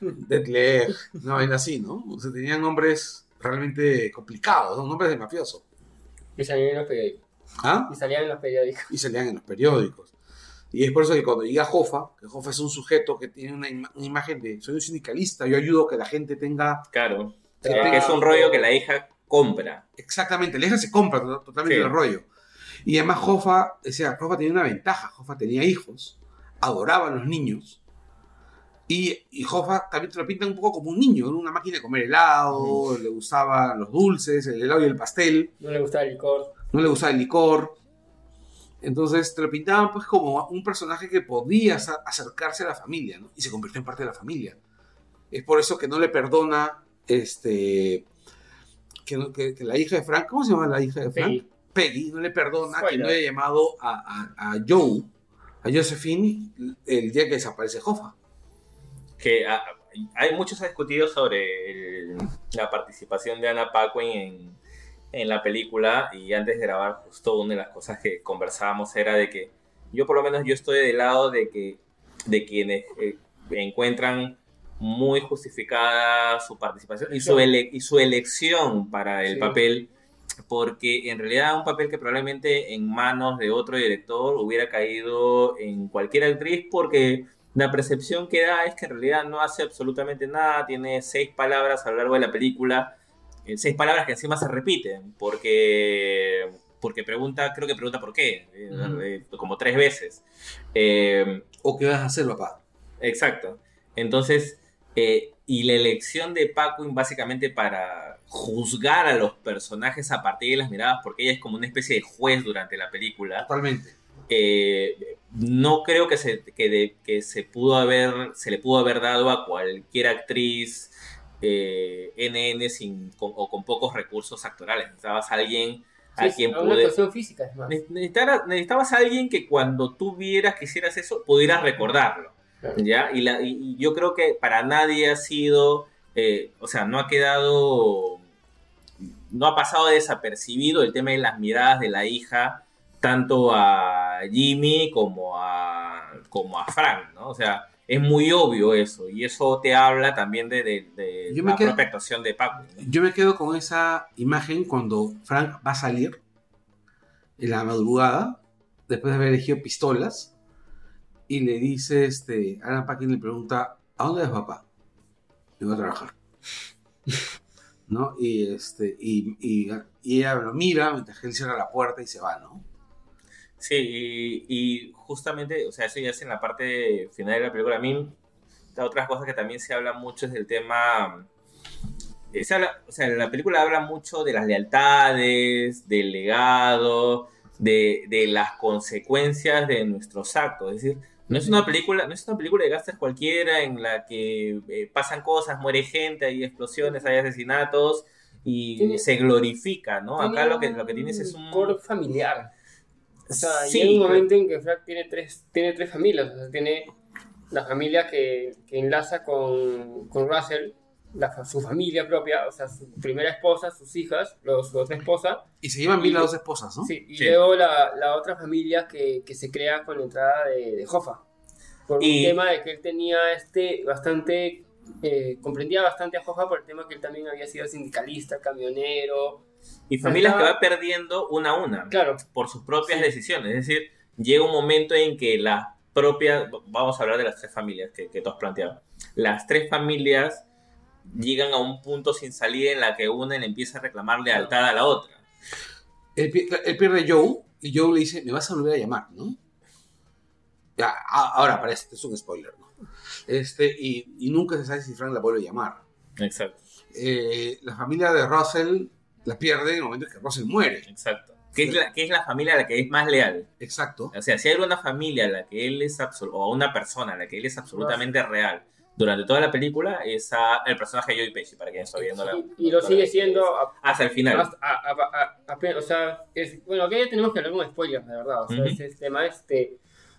Deadleg, una vaina así, ¿no? O sea, tenían nombres realmente complicados, ¿no? Nombres de mafioso. Y salían en los periódicos. ¿Ah? Y salían en los periódicos. Y salían en los periódicos. Y es por eso que cuando llega Jofa, que Jofa es un sujeto que tiene una, ima- una imagen de soy un sindicalista, yo ayudo a que la gente tenga Claro. que. Que es un rollo que la hija compra. Exactamente, la hija se compra to- totalmente Sí. el rollo. Y además Jofa, o sea, Jofa tenía una ventaja, Jofa tenía hijos, adoraba a los niños. Y, y Jofa también te lo pintan un poco como un niño, era una máquina de comer helado, le gustaban los dulces, el helado y el pastel, No le gustaba el licor. no le gustaba el licor. Entonces te lo pintaban pues como un personaje que podía acer- acercarse a la familia, ¿no? Y se convirtió en parte de la familia. Es por eso que no le perdona este que, no- que- que la hija de Frank, ¿cómo se llama la hija de Frank? Peggy. Peggy, no le perdona que no haya llamado a, a- a Joe, a Josephine, el día que desaparece Jofa. Que ah, hay muchos ha discutido sobre el- la participación de Anna Paquin en, en la película. Y antes de grabar, justo una de las cosas que conversábamos era de que yo, por lo menos, yo estoy del lado de que de quienes eh, encuentran muy justificada su participación y su, ele- y su elección para el Sí. papel, porque en realidad un papel que probablemente en manos de otro director hubiera caído en cualquier actriz, porque la percepción que da es que en realidad no hace absolutamente nada, tiene seis palabras a lo largo de la película, eh, seis palabras que encima se repiten, porque, porque pregunta, creo que pregunta por qué, eh, eh, como tres veces. ¿O qué vas a hacer, papá? Exacto. Entonces, eh, y la elección de Paquin básicamente para juzgar a los personajes a partir de las miradas, porque ella es como una especie de juez durante la película, Totalmente. eh, no creo que se, que, de- que se pudo haber, se le pudo haber dado a cualquier actriz eh, NN sin, con- o con pocos recursos actorales. Necesitabas a alguien a Sí, quien una pude- actuación física, es más. Ne- necesitara- necesitabas a alguien que cuando tú vieras que hicieras eso, pudieras recordarlo. ¿Ya? Y, la- y- yo creo que para nadie ha sido, eh, o sea, no ha quedado, no ha pasado desapercibido el tema de las miradas de la hija, tanto a Jimmy como a, como a Frank, ¿no? O sea, es muy obvio eso, y eso te habla también de, la quedo- propia actuación de Paco. ¿no? Yo me quedo con esa imagen cuando Frank va a salir en la madrugada, después de haber elegido pistolas, y le dice, este, Alan Paquin le pregunta, ¿a dónde vas papá? Me voy a trabajar. *laughs* ¿No? Y, este, y, y- y ella lo mira mientras él cierra la puerta y se va, ¿no? Sí, y, y justamente, o sea, eso ya es en la parte final de la película. A mí, la otra cosa que también se habla mucho es del tema. eh, se habla- o sea, la película habla mucho de las lealtades, del legado, de, de las consecuencias de nuestros actos. Es decir, no es una película, no es una película de gastos cualquiera en la que eh, pasan cosas, muere gente, hay explosiones, hay asesinatos y Tiene- se glorifica, ¿no? Acá lo que, lo que tienes es un... core familiar. O sea, Sí, llega un momento en que Frank tiene tres, tiene tres familias. O sea, tiene la familia que, que enlaza con, con Russell, la su familia propia, o sea, su primera esposa, sus hijas, luego su otra esposa. Y se llevan bien las dos esposas, ¿no? Sí, y Sí. luego la, la otra familia que, que se crea con la entrada de, de Hoffa. Por Y- un tema de que él tenía este bastante. eh, comprendía bastante a Hoffa por el tema que él también había sido sindicalista, camionero. Y familias que Estaba- va perdiendo una a una Claro, por sus propias Sí. decisiones. Es decir, llega un momento en que las propias, vamos a hablar de las tres familias que, que tú has planteado, las tres familias llegan a un punto sin salida en la que una le empieza a reclamar lealtad a la otra. Él, él pierde a Joe y Joe le dice, me vas a volver a llamar, ¿no? Ya, a- ahora parece, esto es un spoiler, ¿no? Este, y, y nunca se sabe si Frank la vuelve a llamar. Exacto, Eh, la familia de Russell la pierde en el momento en que Russell muere. exacto. Que es, la, que es la familia a la que es más leal. Exacto. O sea, si hay una familia a la que él es absol- o una persona a la que él es absolutamente real durante toda la película, es a- el personaje de Joey Pesci, para quien está viendo la... y, lo sigue siendo a- Hasta el final. hasta- a- o sea, es, bueno, aquí ya tenemos que hablar con spoilers, de verdad, o sea, Ujú. ese es el tema, este,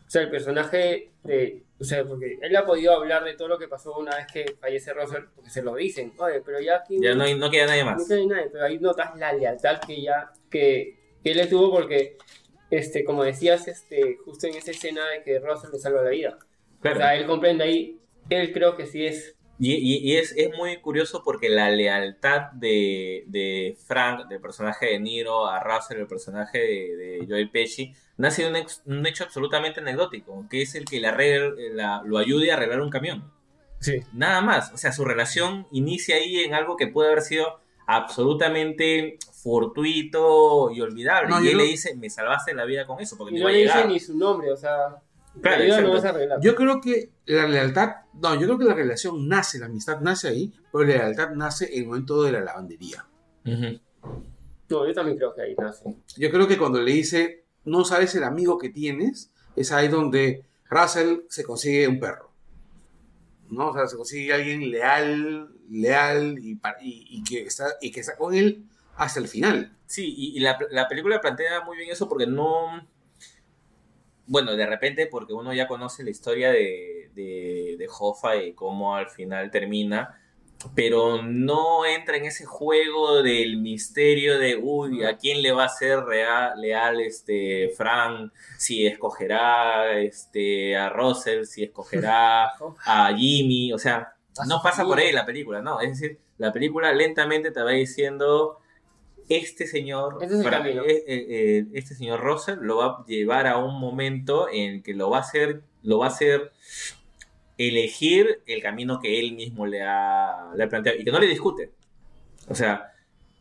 o sea, el personaje de, o sea, porque él ha podido hablar de todo lo que pasó una vez que fallece Russell, porque se lo dicen, oye, pero ya aquí Ya no, hay- no queda nadie más. no queda nadie, pero ahí notas la lealtad que ya, que, que él le tuvo porque, este, como decías, este, justo en esa escena de que Russell le salva la vida, Claro. o sea, él comprende ahí, él creo que sí es, Y, y- y es, es muy curioso porque la lealtad de, de Frank, del personaje de Niro, a Russell, el personaje de, de Joey Pesci, nace de un, ex- un hecho absolutamente anecdótico, que es el que arregla- la- lo ayude a arreglar un camión. sí, Nada más. O sea, su relación inicia ahí en algo que puede haber sido absolutamente fortuito y olvidable. No, y él no- le dice, me salvaste la vida con eso, porque y no le dice ni su nombre, o sea, Claro, no exacto. vas a arreglar. Yo creo que la lealtad, no, yo creo que la relación nace, la amistad nace ahí, pero la lealtad nace en el momento de la lavandería. Ujú. No, yo también creo que ahí nace. Yo creo que cuando le dice, no sabes el amigo que tienes, es ahí donde Russell se consigue un perro. ¿No? O sea, se consigue alguien leal, leal y, y- y que, está, y que está con él hasta el final. Sí, y, y la, la película plantea muy bien eso porque no... Bueno, de repente porque uno ya conoce la historia de, de, de Hoffa y cómo al final termina, pero no entra en ese juego del misterio de, uy, ¿a quién le va a ser real, leal este Frank? Si escogerá este, a Russell, si escogerá *laughs* a Jimmy, o sea, no pasa por ahí la película, no, es decir, la película lentamente te va diciendo este señor, Este es eh, eh, eh, este señor Russell lo va a llevar a un momento en que lo va a hacer, lo va a hacer elegir el camino que él mismo le ha, le ha planteado y que no le discute. O sea,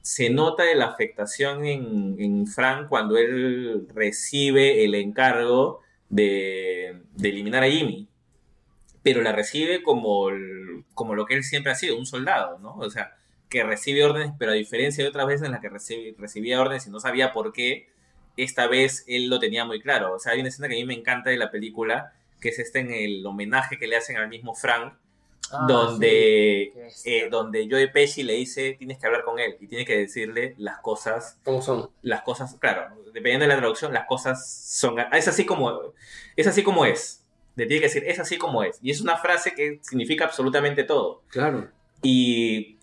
se nota la afectación en, en Frank cuando él recibe el encargo de, de eliminar a Jimmy. Pero la recibe como, el- como lo que él siempre ha sido, un soldado, ¿no? O sea, que recibe órdenes, pero a diferencia de otras veces en las que recibe- recibía órdenes y no sabía por qué, esta vez él lo tenía muy claro. O sea, hay una escena que a mí me encanta de la película, que es este en el homenaje que le hacen al mismo Frank, Ah, donde, sí, eh, donde Joe Pesci le dice, tienes que hablar con él y tienes que decirle las cosas, ¿Cómo son? las cosas, claro, dependiendo de la traducción, las cosas son, es así como, es así como es. Le tiene que decir, es así como es. Y es una frase que significa absolutamente todo. Claro. Y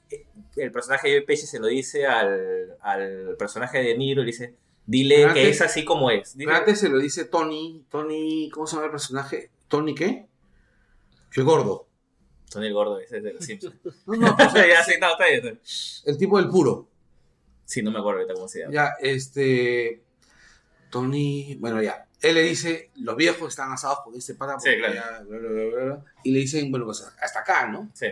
el personaje de Pesci se lo dice al, al personaje de Niro y le dice, dile Pero que antes- es así como es. Dile- Pero antes se lo dice Tony, Tony, ¿cómo se llama el personaje? ¿Tony qué? Que gordo. Tony el gordo, ese es de los Simpsons. *laughs* No, no, *laughs* pues, ya, sí, no, está bien. el tipo del puro. Sí, no me acuerdo ahorita cómo se llama. Ya, este. Tony. Bueno, ya. Él le dice: Los viejos están asados con este pata. Sí, porque claro. ya, bla, bla, bla, bla, bla". Y le dicen: Bueno, pues hasta acá, ¿no? Sí.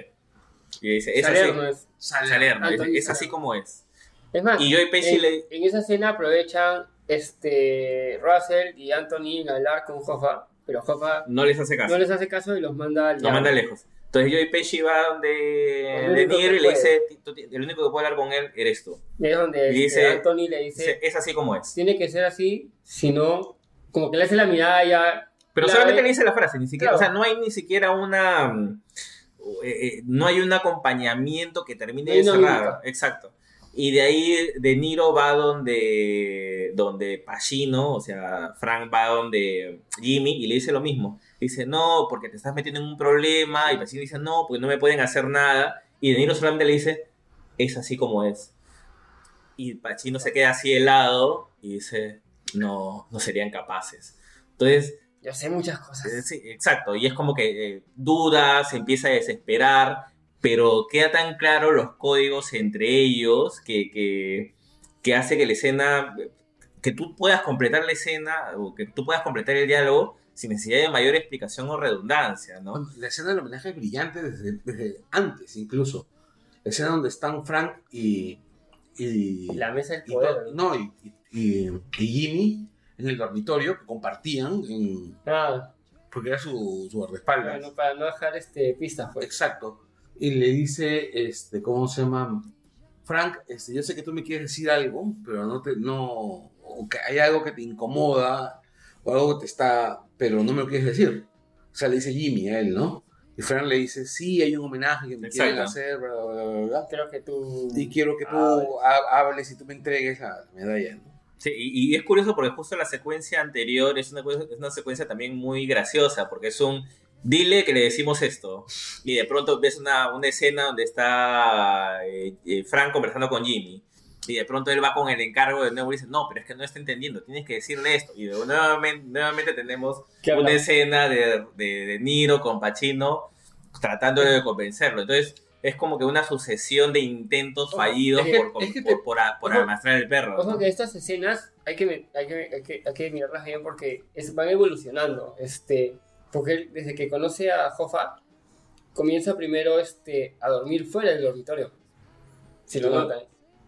Y dice, es Salerno así. es. Salerno, Ah, dice, Tony es así Salerno. como es. Es más, Y Joe Pesci en, le- en esa escena aprovechan este Russell y Anthony en hablar con Hoffa, pero Hoffa No les hace caso. no les hace caso y los manda al Lo diablo. manda lejos. Entonces Joey Pesci va donde De Niro y le dice, "Tú ti- el único que puede hablar con él eres tú. Y es donde Y este, dice- Anthony le dice, es así como es. tiene que ser así, si no, como que le hace la mirada ya. Pero la solamente ve- le dice la frase, ni siquiera, Claro. o sea, no hay ni siquiera una, mm, eh, eh, no hay un acompañamiento que termine de cerrar. Exacto. Y de ahí De Niro va donde, donde Pacino, o sea, Frank va donde Jimmy y le dice lo mismo. Dice, no, porque te estás metiendo en un problema. Y Pacino dice, no, porque no me pueden hacer nada. Y De Niro solamente le dice, es así como es. Y Pacino se queda así helado y dice, no, no serían capaces. Entonces, Yo sé muchas cosas. eh, Sí, exacto, y es como que eh, duda, se empieza a desesperar, pero queda tan claro los códigos entre ellos que, que, que hace que la escena, que tú puedas completar la escena o que tú puedas completar el diálogo sin necesidad de mayor explicación o redundancia, ¿no? La escena del homenaje es brillante desde, desde antes, incluso. La escena donde están Frank y. y La mesa del y poder. no, y, y- y Jimmy en el dormitorio que compartían, en- Ah, porque era su, su guardaespaldas. no, para no dejar este, pistas, pues. Exacto. Y le dice, este, ¿cómo se llama? Frank, este, yo sé que tú me quieres decir algo, pero no te, no, o que hay algo que te incomoda, o algo que te está, pero no me lo quieres decir. O sea, le dice Jimmy a él, ¿no? Y Frank le dice, sí, hay un homenaje que me quieren Exacto. hacer, bla, bla, bla, bla. Creo que tú. Y quiero que tú Ah, ha- hables y tú me entregues la medalla, ¿no? Sí, y, y es curioso porque justo la secuencia anterior es una, es una secuencia también muy graciosa, porque es un dile que le decimos esto. Y de pronto ves una, una escena donde está eh, eh, Frank conversando con Jimmy. Y de pronto él va con el encargo de nuevo y dice, no, pero es que no está entendiendo, tienes que decirle esto. Y de- nuevamente, nuevamente tenemos ¿Qué una escena de, de, de Niro con Pacino tratando de convencerlo. Entonces es como que una sucesión de intentos fallidos por, es que por, te- por, a- por ojo, arrastrar el perro. Ojo ¿no? que estas escenas hay que, hay que, hay que, hay que mirarlas bien porque es- van evolucionando. Este, porque él, desde que conoce a Hoffa, comienza primero este, a dormir fuera del dormitorio. Si lo notan.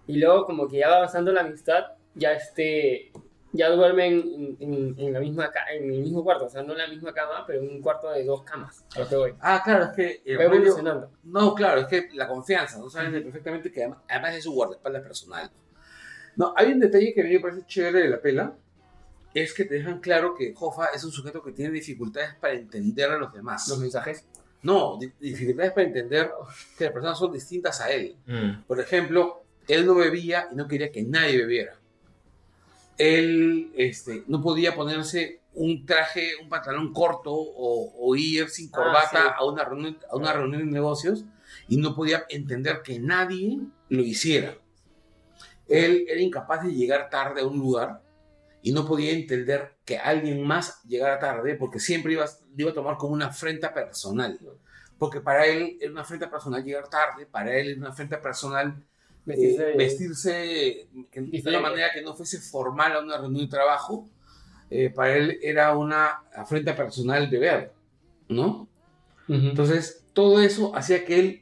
Y luego, como que ya va avanzando la amistad, ya este. Ya duermen en, en- en la misma ca- en el mismo cuarto, o sea, no en la misma cama, pero en un cuarto de dos camas, a lo que voy. Ah, claro, es que Va rollo- evolucionando. No, claro, es que la confianza, ¿no? Saben perfectamente que además, además es su guardaespaldas personal. No, hay un detalle que a mí me parece chévere de la pela, es que te dejan claro que Hoffa es un sujeto que tiene dificultades para entender a los demás. Los mensajes. No, di- dificultades para entender que las personas son distintas a él. Mm. Por ejemplo, él no bebía y no quería que nadie bebiera. Él este, no podía ponerse un traje, un pantalón corto o, o ir sin Ah, corbata sí. a, una reunión, a una reunión de negocios y no podía entender que nadie lo hiciera. Él era incapaz de llegar tarde a un lugar y no podía entender que alguien más llegara tarde porque siempre iba, iba a tomar como una afrenta personal. Porque para él era una afrenta personal llegar tarde, para él era una afrenta personal Vestirse- eh, vestirse de una manera que no fuese formal a una reunión de trabajo, eh, para él era una afrenta personal beber, ¿no? Ujú. Entonces, todo eso hacía que él,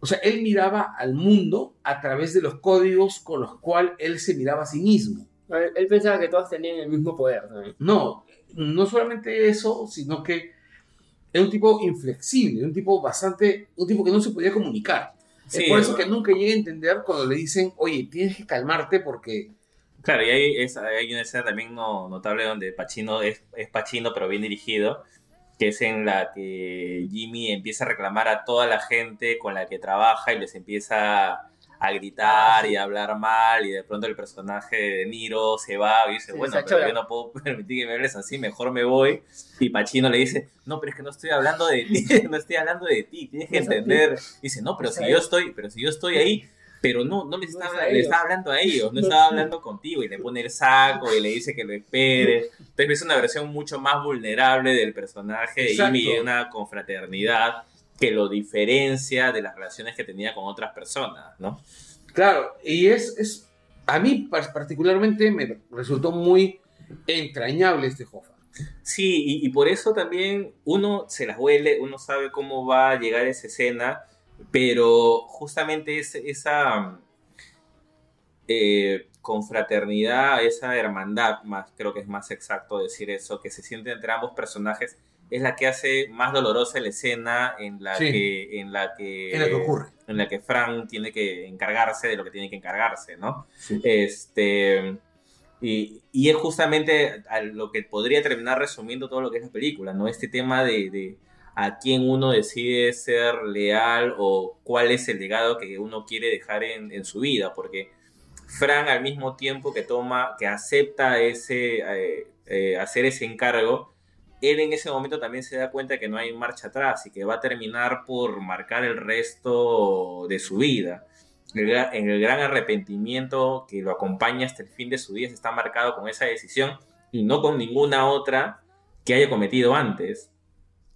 o sea, él miraba al mundo a través de los códigos con los cuales él se miraba a sí mismo. Él, él pensaba que todos tenían el mismo poder también. No, no solamente eso, sino que era un tipo inflexible, un tipo bastante, un tipo que no se podía comunicar. Sí, es por eso que nunca llegué a entender cuando le dicen, oye, tienes que calmarte porque... Claro, y hay, es- hay una escena también no- notable donde Pacino es, es Pacino, pero bien dirigido, que es en la que Jimmy empieza a reclamar a toda la gente con la que trabaja y les empieza a gritar y a hablar mal, y de pronto el personaje de Niro se va y dice, Sí, bueno, pero yo no puedo *laughs* permitir que me hables así, mejor me voy. Y Pacino le dice, no, pero es que no estoy hablando de ti, *laughs* no estoy hablando de ti, tienes que es entender. Dice, no, pero Es si yo estoy, pero si yo estoy ahí, pero no, no les estaba, es hablando a ellos, no *laughs* estaba hablando contigo y le pone el saco y le dice que lo espere. Entonces ves una versión mucho más vulnerable del personaje de. Jimmy y una confraternidad que lo diferencia de las relaciones que tenía con otras personas, ¿no? Claro, y es, es a mí par- particularmente me resultó muy entrañable este Jofa. Sí, y, y por eso también uno se las huele, uno sabe cómo va a llegar esa escena, pero justamente es, esa eh, confraternidad, esa hermandad, más creo que es más exacto decir eso, que se siente entre ambos personajes, es la que hace más dolorosa la escena en la Sí. que en la que En lo que ocurre. en la que Frank tiene que encargarse de lo que tiene que encargarse, ¿no? Sí. Este, y, y es justamente a lo que podría terminar resumiendo todo lo que es la película, ¿no? Este tema de, de a quién uno decide ser leal o cuál es el legado que uno quiere dejar en, en su vida, porque Frank al mismo tiempo que toma, que acepta ese, eh, eh, hacer ese encargo, él en ese momento también se da cuenta que no hay marcha atrás y que va a terminar por marcar el resto de su vida. El en el gran arrepentimiento que lo acompaña hasta el fin de su vida está marcado con esa decisión y no con ninguna otra que haya cometido antes.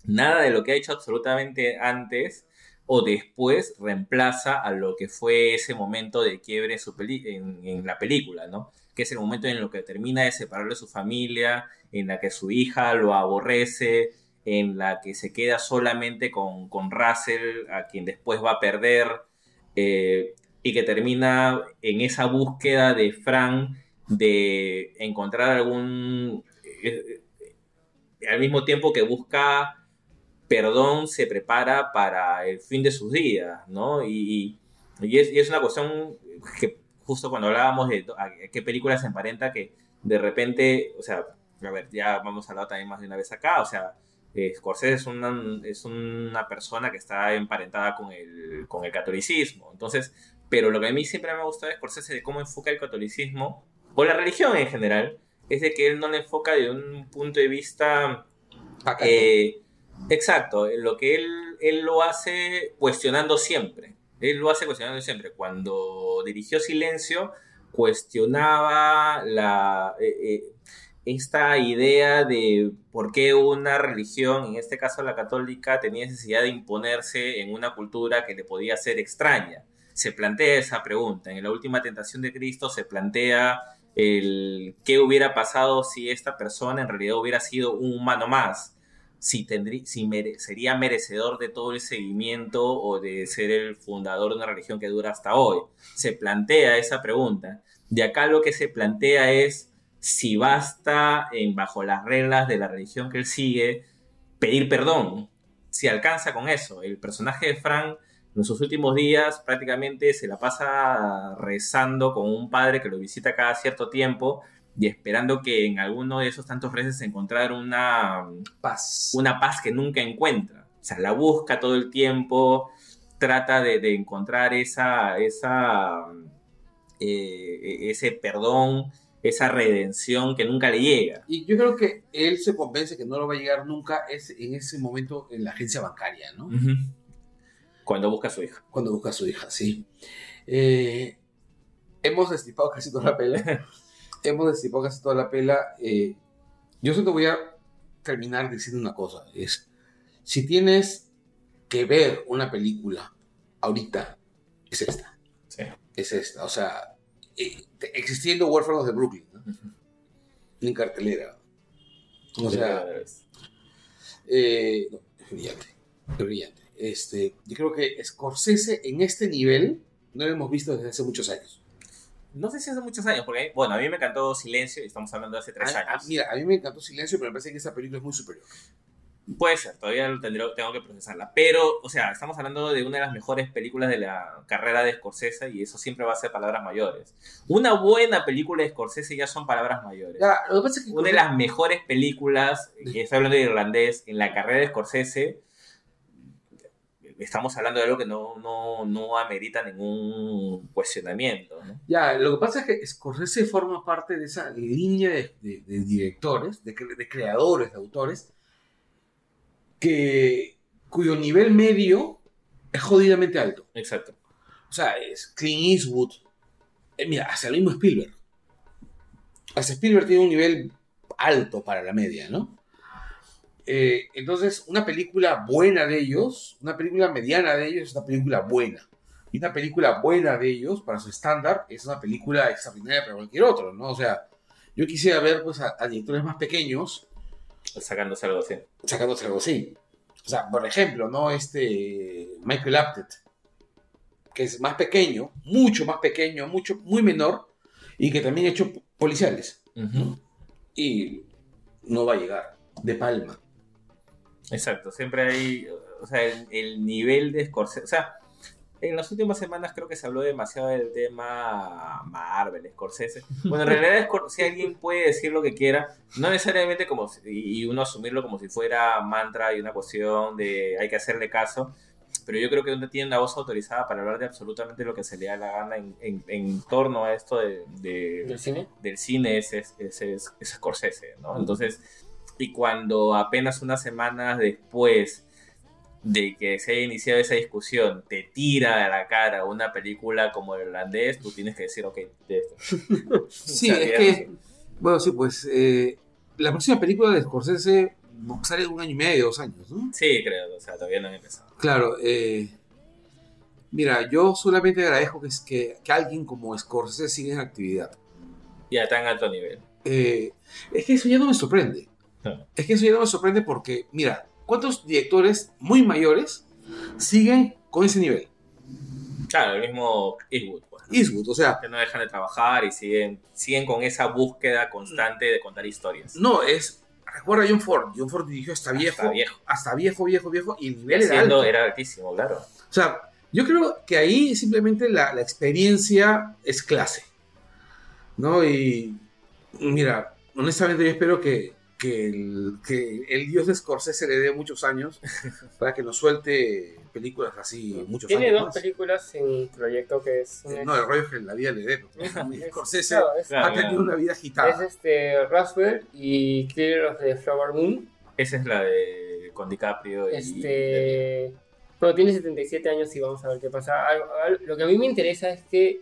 Nada de lo que ha hecho absolutamente antes o después reemplaza a lo que fue ese momento de quiebre en, su en, en la película, ¿no? Que es el momento en el que termina de separarlo de su familia, en la que su hija lo aborrece, en la que se queda solamente con, con Russell, a quien después va a perder, eh, y que termina en esa búsqueda de Frank de encontrar algún... eh, al mismo tiempo que busca perdón, se prepara para el fin de sus días, ¿no? Y, y es, y es una cuestión que justo cuando hablábamos de a qué película se emparenta, que de repente, o sea, a ver, ya vamos a hablar también más de una vez acá, o sea, eh, Scorsese es una, es una persona que está emparentada con el, con el catolicismo, entonces, pero lo que a mí siempre me ha gustado de Scorsese de cómo enfoca el catolicismo, o la religión en general, es de que él no le enfoca de un punto de vista... Eh, exacto, lo que él, él lo hace cuestionando siempre. Él lo hace cuestionando siempre. Cuando dirigió Silencio, cuestionaba la, eh, eh, esta idea de por qué una religión, en este caso la católica, tenía necesidad de imponerse en una cultura que le podía ser extraña. Se plantea esa pregunta. En la última tentación de Cristo se plantea el qué hubiera pasado si esta persona en realidad hubiera sido un humano más, si, tendrí, si sería merecedor de todo el seguimiento o de ser el fundador de una religión que dura hasta hoy. Se plantea esa pregunta. De acá lo que se plantea es si basta, en, bajo las reglas de la religión que él sigue, pedir perdón. Si alcanza con eso. El personaje de Frank en sus últimos días prácticamente se la pasa rezando con un padre que lo visita cada cierto tiempo y esperando que en alguno de esos tantos rezos encontrar una paz. una paz que nunca encuentra. O sea, la busca todo el tiempo, trata de, de encontrar esa, esa, eh, ese perdón, esa redención que nunca le llega. Y yo creo que él se convence que no lo va a llegar nunca es en ese momento en la agencia bancaria, ¿no? Uh -huh. Cuando busca a su hija. Cuando busca a su hija, sí. Eh, hemos destripado casi toda la pela. *laughs* hemos destripado casi toda la pela. Eh, yo solo voy a terminar diciendo una cosa. Es, si tienes que ver una película ahorita, es esta. Sí. Es esta. O sea, eh, existiendo Huérfanos de Brooklyn, ¿no? Uh -huh. En cartelera. O sea, eh, no, fíjate. brillante. Este, yo creo que Scorsese en este nivel no lo hemos visto desde hace muchos años. No sé si hace muchos años, porque, bueno, a mí me encantó Silencio, y estamos hablando de hace tres A- a- años. mira, a mí me encantó Silencio, pero me parece que esta película es muy superior. Puede ser, todavía lo tendré, tengo que procesarla. Pero, o sea, estamos hablando de una de las mejores películas de la carrera de Scorsese y eso siempre va a ser palabras mayores. Una buena película de Scorsese ya son palabras mayores. Ya, lo que pasa es que Una de las mejores películas, estoy hablando de irlandés, en la carrera de Scorsese, estamos hablando de algo que no, no, no amerita ningún cuestionamiento. ¿no? Ya, lo que pasa es que Scorsese forma parte de esa línea de, de- de directores, de, de creadores, de autores, que, cuyo nivel medio es jodidamente alto. Exacto. O sea, es Clint Eastwood. Eh, mira, hasta el mismo Spielberg. Hasta Spielberg tiene un nivel alto para la media, ¿no? Eh, entonces, una película buena de ellos, una película mediana de ellos es una película buena. Y una película buena de ellos, para su estándar, es una película extraordinaria para cualquier otro, ¿no? O sea, yo quisiera ver pues, a, a directores más pequeños Sacándose algo así. sacándose algo así. O sea, por ejemplo, ¿no? Este Michael Apted, que es más pequeño, mucho más pequeño, mucho, muy menor, y que también ha hecho policiales. Ujú. Y no va a llegar. De palma. Exacto, siempre hay, o sea, el, el nivel de Scorsese, o sea, en las últimas semanas creo que se habló demasiado del tema Marvel, Scorsese. Bueno, en *laughs* realidad si alguien puede decir lo que quiera, no necesariamente como si- y uno asumirlo como si fuera mantra y una cuestión de hay que hacerle caso, pero yo creo que uno tiene una voz autorizada para hablar de absolutamente lo que se le da la gana en, en- en torno a esto de, de- ¿Del cine? del cine es, es, es- es Scorsese, ¿no? Entonces, y cuando apenas unas semanas después de que se haya iniciado esa discusión, te tira a la cara una película como el irlandés, tú tienes que decir, ok, de esto. *laughs* Sí, O sea, es que, no sé. bueno, sí, pues eh, la próxima película de Scorsese sale un año y medio, dos años, ¿no? Sí, creo, o sea, todavía no han empezado. Claro, eh, mira, yo solamente agradezco que, es- que, que alguien como Scorsese siga en actividad. Ya tan alto nivel. Eh, es que eso ya no me sorprende. Es que eso ya no me sorprende porque, mira, ¿cuántos directores muy mayores siguen con ese nivel? Claro, el mismo Eastwood, pues, ¿no? Eastwood, o sea, que no dejan de trabajar y siguen, siguen con esa búsqueda constante de contar historias. no, es... Recuerda a John Ford. John Ford dirigió hasta viejo. Hasta viejo. Hasta viejo, viejo, viejo. Y el nivel era alto. era altísimo, claro. O sea, yo creo que ahí simplemente la, la experiencia es clase. ¿No? Y mira, honestamente yo espero que, que, el, que el dios de Scorsese le dé muchos años *laughs* para que nos suelte películas así muchos Tiene años dos más. películas en proyecto que es... Eh, No, el rollo es que la vida le dé. *laughs* es- Scorsese claro, es- ha tenido claro. una vida Es agitada. este Roswell y Clear of the Flower Moon. Esa es la de con DiCaprio y Este. Bueno, tiene 77 años y vamos a ver qué pasa. Algo- algo- lo que a mí me interesa es que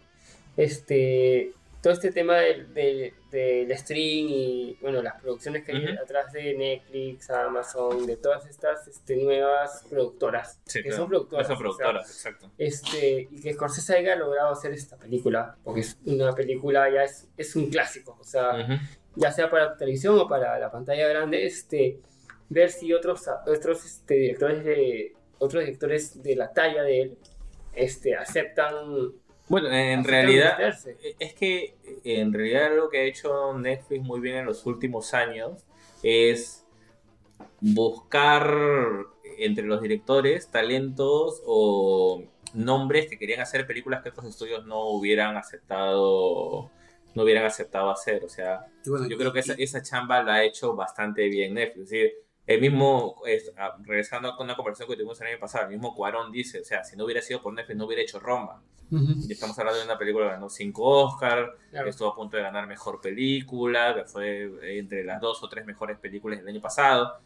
este todo este tema del, del, del stream y bueno las producciones que hay Ujú. atrás de Netflix, Amazon, de todas estas este, nuevas productoras Sí, que claro. son productoras, o sea, exacto. este y que Scorsese haya logrado hacer esta película porque es una película ya es, es un clásico, o sea ya sea para televisión o para la pantalla grande, este, ver si otros, otros este, directores de otros directores de la talla de él este, aceptan, Bueno, en realidad, meterse. es que en realidad lo que ha hecho Netflix muy bien en los últimos años es buscar entre los directores talentos o nombres que querían hacer películas que otros estudios no hubieran aceptado no hubieran aceptado hacer, o sea, bueno, Yo creo que esa, esa chamba la ha hecho bastante bien Netflix. Es decir, el mismo, es, ah, regresando con una conversación que tuvimos el año pasado, el mismo Cuarón dice, o sea, si no hubiera sido por Netflix no hubiera hecho Roma. Y estamos hablando de una película que ganó 5 Oscars, Claro. que estuvo a punto de ganar Mejor Película, que fue entre las dos o tres mejores películas del año pasado.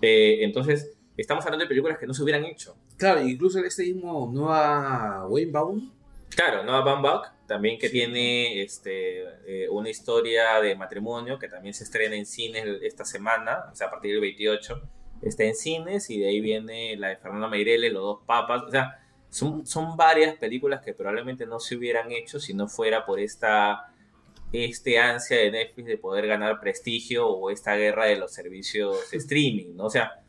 Eh, entonces, estamos hablando de películas que no se hubieran hecho. Claro, incluso este mismo Noah Weinbaum. Claro, Noah Baumbach, también que Sí. tiene este, eh, una historia de matrimonio que también se estrena en cines esta semana, o sea, a partir del 28, está en cines y de ahí viene la de Fernando Meireles, Los Dos Papas, o sea, son, son varias películas que probablemente no se hubieran hecho si no fuera por esta este ansia de Netflix de poder ganar prestigio o esta guerra de los servicios *laughs* streaming, ¿no? O sea,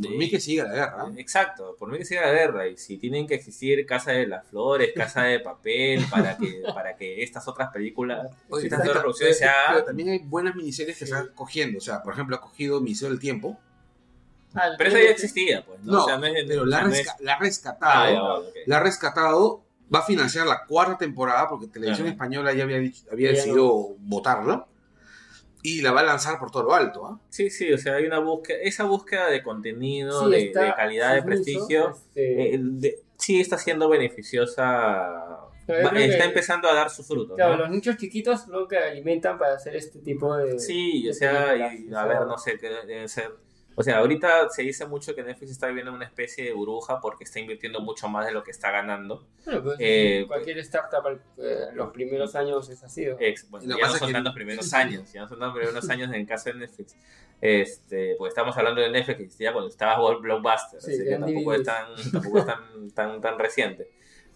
Por mí que siga la guerra. Exacto, por mí que siga la guerra. Y si tienen que existir Casa de las Flores, Casa de Papel, *laughs* para que, para que estas otras películas, Oye, estas pero- otras producciones se pero hagan. también hay buenas miniseries que Sí. están cogiendo. O sea, por ejemplo, ha cogido Ministerio del Tiempo. Ah, Pero eso ya existía, pues. No, No, O sea, no es- pero la, es- resca- la ha rescatado. Ah, ya. La ha rescatado. Va a financiar la cuarta temporada porque Televisión Ajá. Española ya había, dicho- había Ya no. decidido votarla. Y la va a lanzar por todo lo alto. ¿ah? Sí, sí, o sea, hay una búsqueda, esa búsqueda de contenido, Sí, de, está- de calidad, de prestigio, este, eh, de- sí está siendo beneficiosa, está que- empezando a dar sus frutos. Claro, ¿no? los nichos chiquitos lo que alimentan para hacer este tipo de. Sí, de o sea, y, a ver, no sé, qué debe ser. O sea, ahorita se dice mucho que Netflix está viviendo una especie de burbuja porque está invirtiendo mucho más de lo que está ganando. Bueno, pues, Eh, cualquier startup eh, los primeros años es así. ¿no? Ex- bueno, ya no son que- tantos primeros años, ya no son tantos primeros años en el caso de Netflix. Este, pues estamos hablando de Netflix que existía cuando estaba Blockbuster, Sí, así que tampoco es, tan, tampoco es tan, *laughs* tan, tan reciente.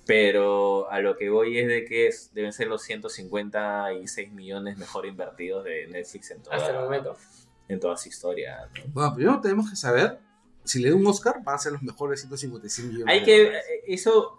Pero a lo que voy es de que es- deben ser los 156 millones mejor invertidos de Netflix en toda, Hasta el momento. En toda su historia. ¿no? Bueno, primero tenemos que saber si le da un Oscar, van a ser los mejores 156 millones. Hay que, eh, eso,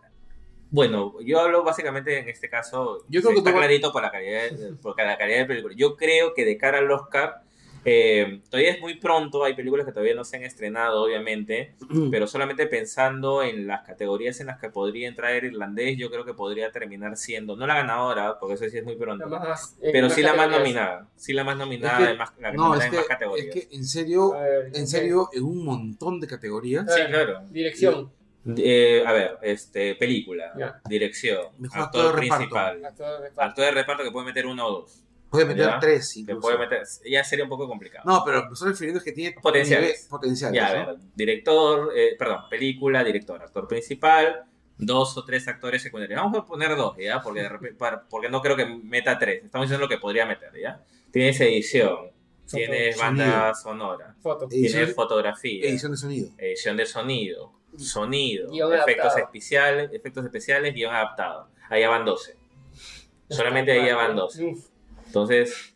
bueno, yo hablo básicamente en este caso, Yo creo que está clarito por la calidad, por la calidad de película. Yo creo que de cara al Oscar, eh, todavía es muy pronto, hay películas que todavía no se han estrenado, obviamente, pero solamente pensando en las categorías en las que podría entrar el irlandés, yo creo que podría terminar siendo, no la ganadora, porque eso sí es muy pronto, más, pero sí la más nominada, sí la más nominada, Es que- de más- la No, es en más que, categorías. es que en serio, ver, en serio, en un montón de categorías, Sí, claro. Dirección. Eh, a ver, este, película, Ya. dirección, Mejor actor, actor de reparto. principal, Actor de reparto. actor de reparto que puede meter uno o dos. Puede meter Ya. tres incluso. puede meter, ya sería un poco complicado. No, pero me estoy refiriendo es que tiene Potenciales. potenciales. ya, a ver, director, eh, perdón, película, director, actor principal, dos o tres actores secundarios. Vamos a poner dos, ¿ya? Porque, de repente, para- porque no creo que meta tres. Estamos diciendo lo que podría meter, ¿ya? Tienes edición, tienes banda sonora, Foto. Edición- tienes fotografía, Edición de sonido. edición de sonido, sonido, Guión efectos adaptado. especiales, efectos especiales, guion adaptado. Ahí van 12. Solamente ahí van 12. Uf, Entonces,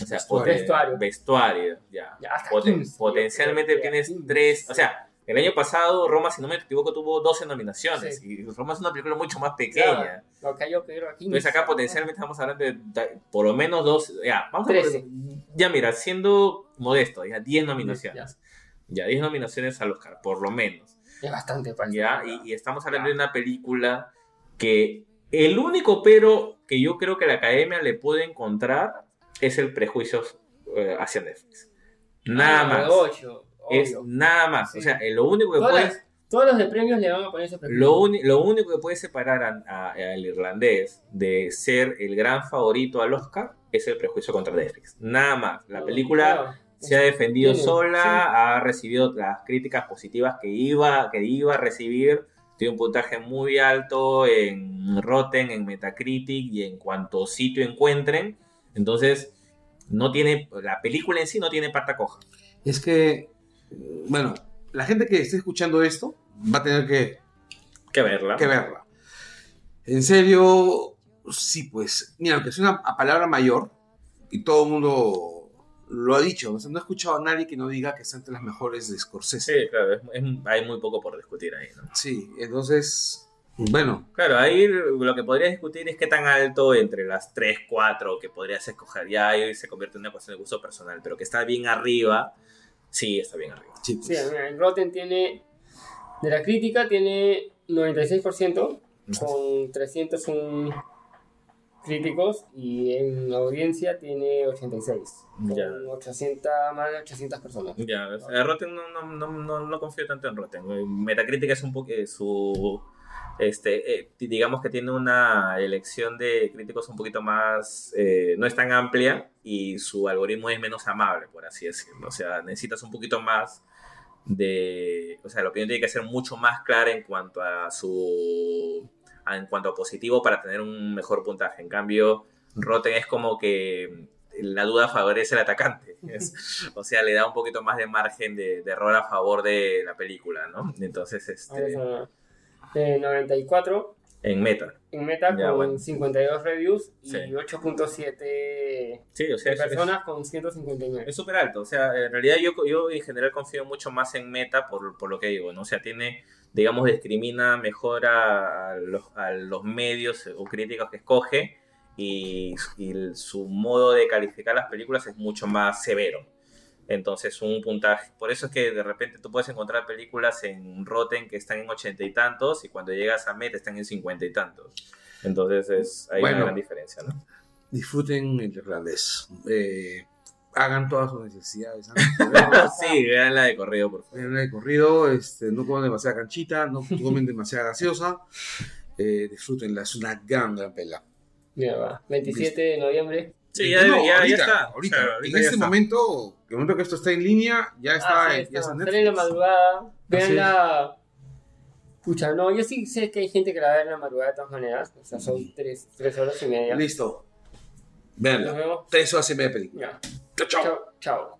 o sea, Vestuario. Vestuario. ya. Ya, hasta Poten- 15, potencialmente que tienes 15. tres, o sea, el año pasado Roma, si no me equivoco, tuvo 12 nominaciones Sí. y Roma es una película mucho más pequeña. Lo que yo creo aquí. Entonces acá potencialmente estamos hablando de da- por lo menos dos, ya, vamos a Trece. ya mira, siendo modesto, ya 10 nominaciones. Ya 10 nominaciones al Oscar, por lo menos. Es bastante para ¿ya? Y, y estamos hablando de una película que el único pero que yo creo que la academia le puede encontrar es el prejuicio eh, hacia Netflix. Nada Ah, más. de ocho, Es nada más. Sí. O sea, eh, lo único que puede, las- Todos los de premios le van a poner ese prejuicio. lo, único que puede separar al irlandés de ser el gran favorito al Oscar es el prejuicio contra Netflix. Nada más. La No, película claro. se ha defendido sola, sí. ha recibido las críticas positivas que iba, que iba a recibir, tiene un puntaje muy alto en Rotten, en Metacritic y en cuanto sitio encuentren. Entonces, no tiene, la película en sí no tiene pata coja. Es que, bueno, la gente que esté escuchando esto va a tener que, Que verla. que verla. En serio, sí, pues, mira, aunque es una palabra mayor, y todo el mundo lo ha dicho, o sea, no he escuchado a nadie que no diga que está entre las mejores de Scorsese. Sí, claro, es- es- hay muy poco por discutir ahí, ¿no? Sí, entonces, bueno, Claro, ahí lo que podrías discutir es qué tan alto entre las 3, 4 que podrías escoger. Ya ahí se convierte en una cuestión de gusto personal, pero que está bien arriba, sí, está bien arriba. sí, Sí, pues, mira, en Rotten tiene. De la crítica tiene 96% con 301 críticos y en audiencia tiene 86. Con Ya. 800, más de 800 personas. Ya, o sea, Rotten no, no, no, no, no confío tanto en Rotten. Metacritic es un poco eh, su. Este, eh, digamos que tiene una elección de críticos un poquito más. eh, no es tan amplia y su algoritmo es menos amable, por así decirlo. O sea, necesitas un poquito más de. O sea, la opinión tiene que ser mucho más clara en cuanto a su. En cuanto a positivo para tener un mejor puntaje. En cambio, Rotten es como que la duda favorece al atacante. *laughs* Es- o sea, le da un poquito más de margen de, de error a favor de la película, ¿no? Entonces, este, eh, 94 En Meta. En Meta Ya, con bueno. 52 reviews y Sí. 8.7 Sí, o sea, es- es- personas con 159. Es súper alto, o sea, en realidad yo, yo en general confío mucho más en Meta por, por lo que digo, ¿no? O sea, tiene, digamos, discrimina mejor a, los, a los medios o críticos que escoge y, su modo de calificar las películas es mucho más severo. Entonces, un puntaje, por eso es que de repente tú puedes encontrar películas en Rotten que están en ochenta y tantos y cuando llegas a Meta están en cincuenta y tantos. Entonces, es, hay Bueno. una gran diferencia, ¿no? Disfruten el irlandés. Eh, hagan todas sus necesidades. de *laughs* sí, veanla de corrido, por favor. Vean el corrido, este, no coman demasiada canchita, no comen demasiada gaseosa. Eh, disfrútenla, es una gran, gran pela. Mira, va. 27 de noviembre. Sí, ya, No, ya, ahorita, ya está. Ahorita, O sea, ahorita en ya este está. momento, el momento que esto está en línea, ya está, Ah, sí, ya está en la madrugada. Veanla. Pucha, no, yo sí sé que hay gente que la ve en la madrugada de todas maneras. O sea, son 3, horas y media. Listo. Veanla. Tres horas y media de película. Ya. Chao, chao. Chao.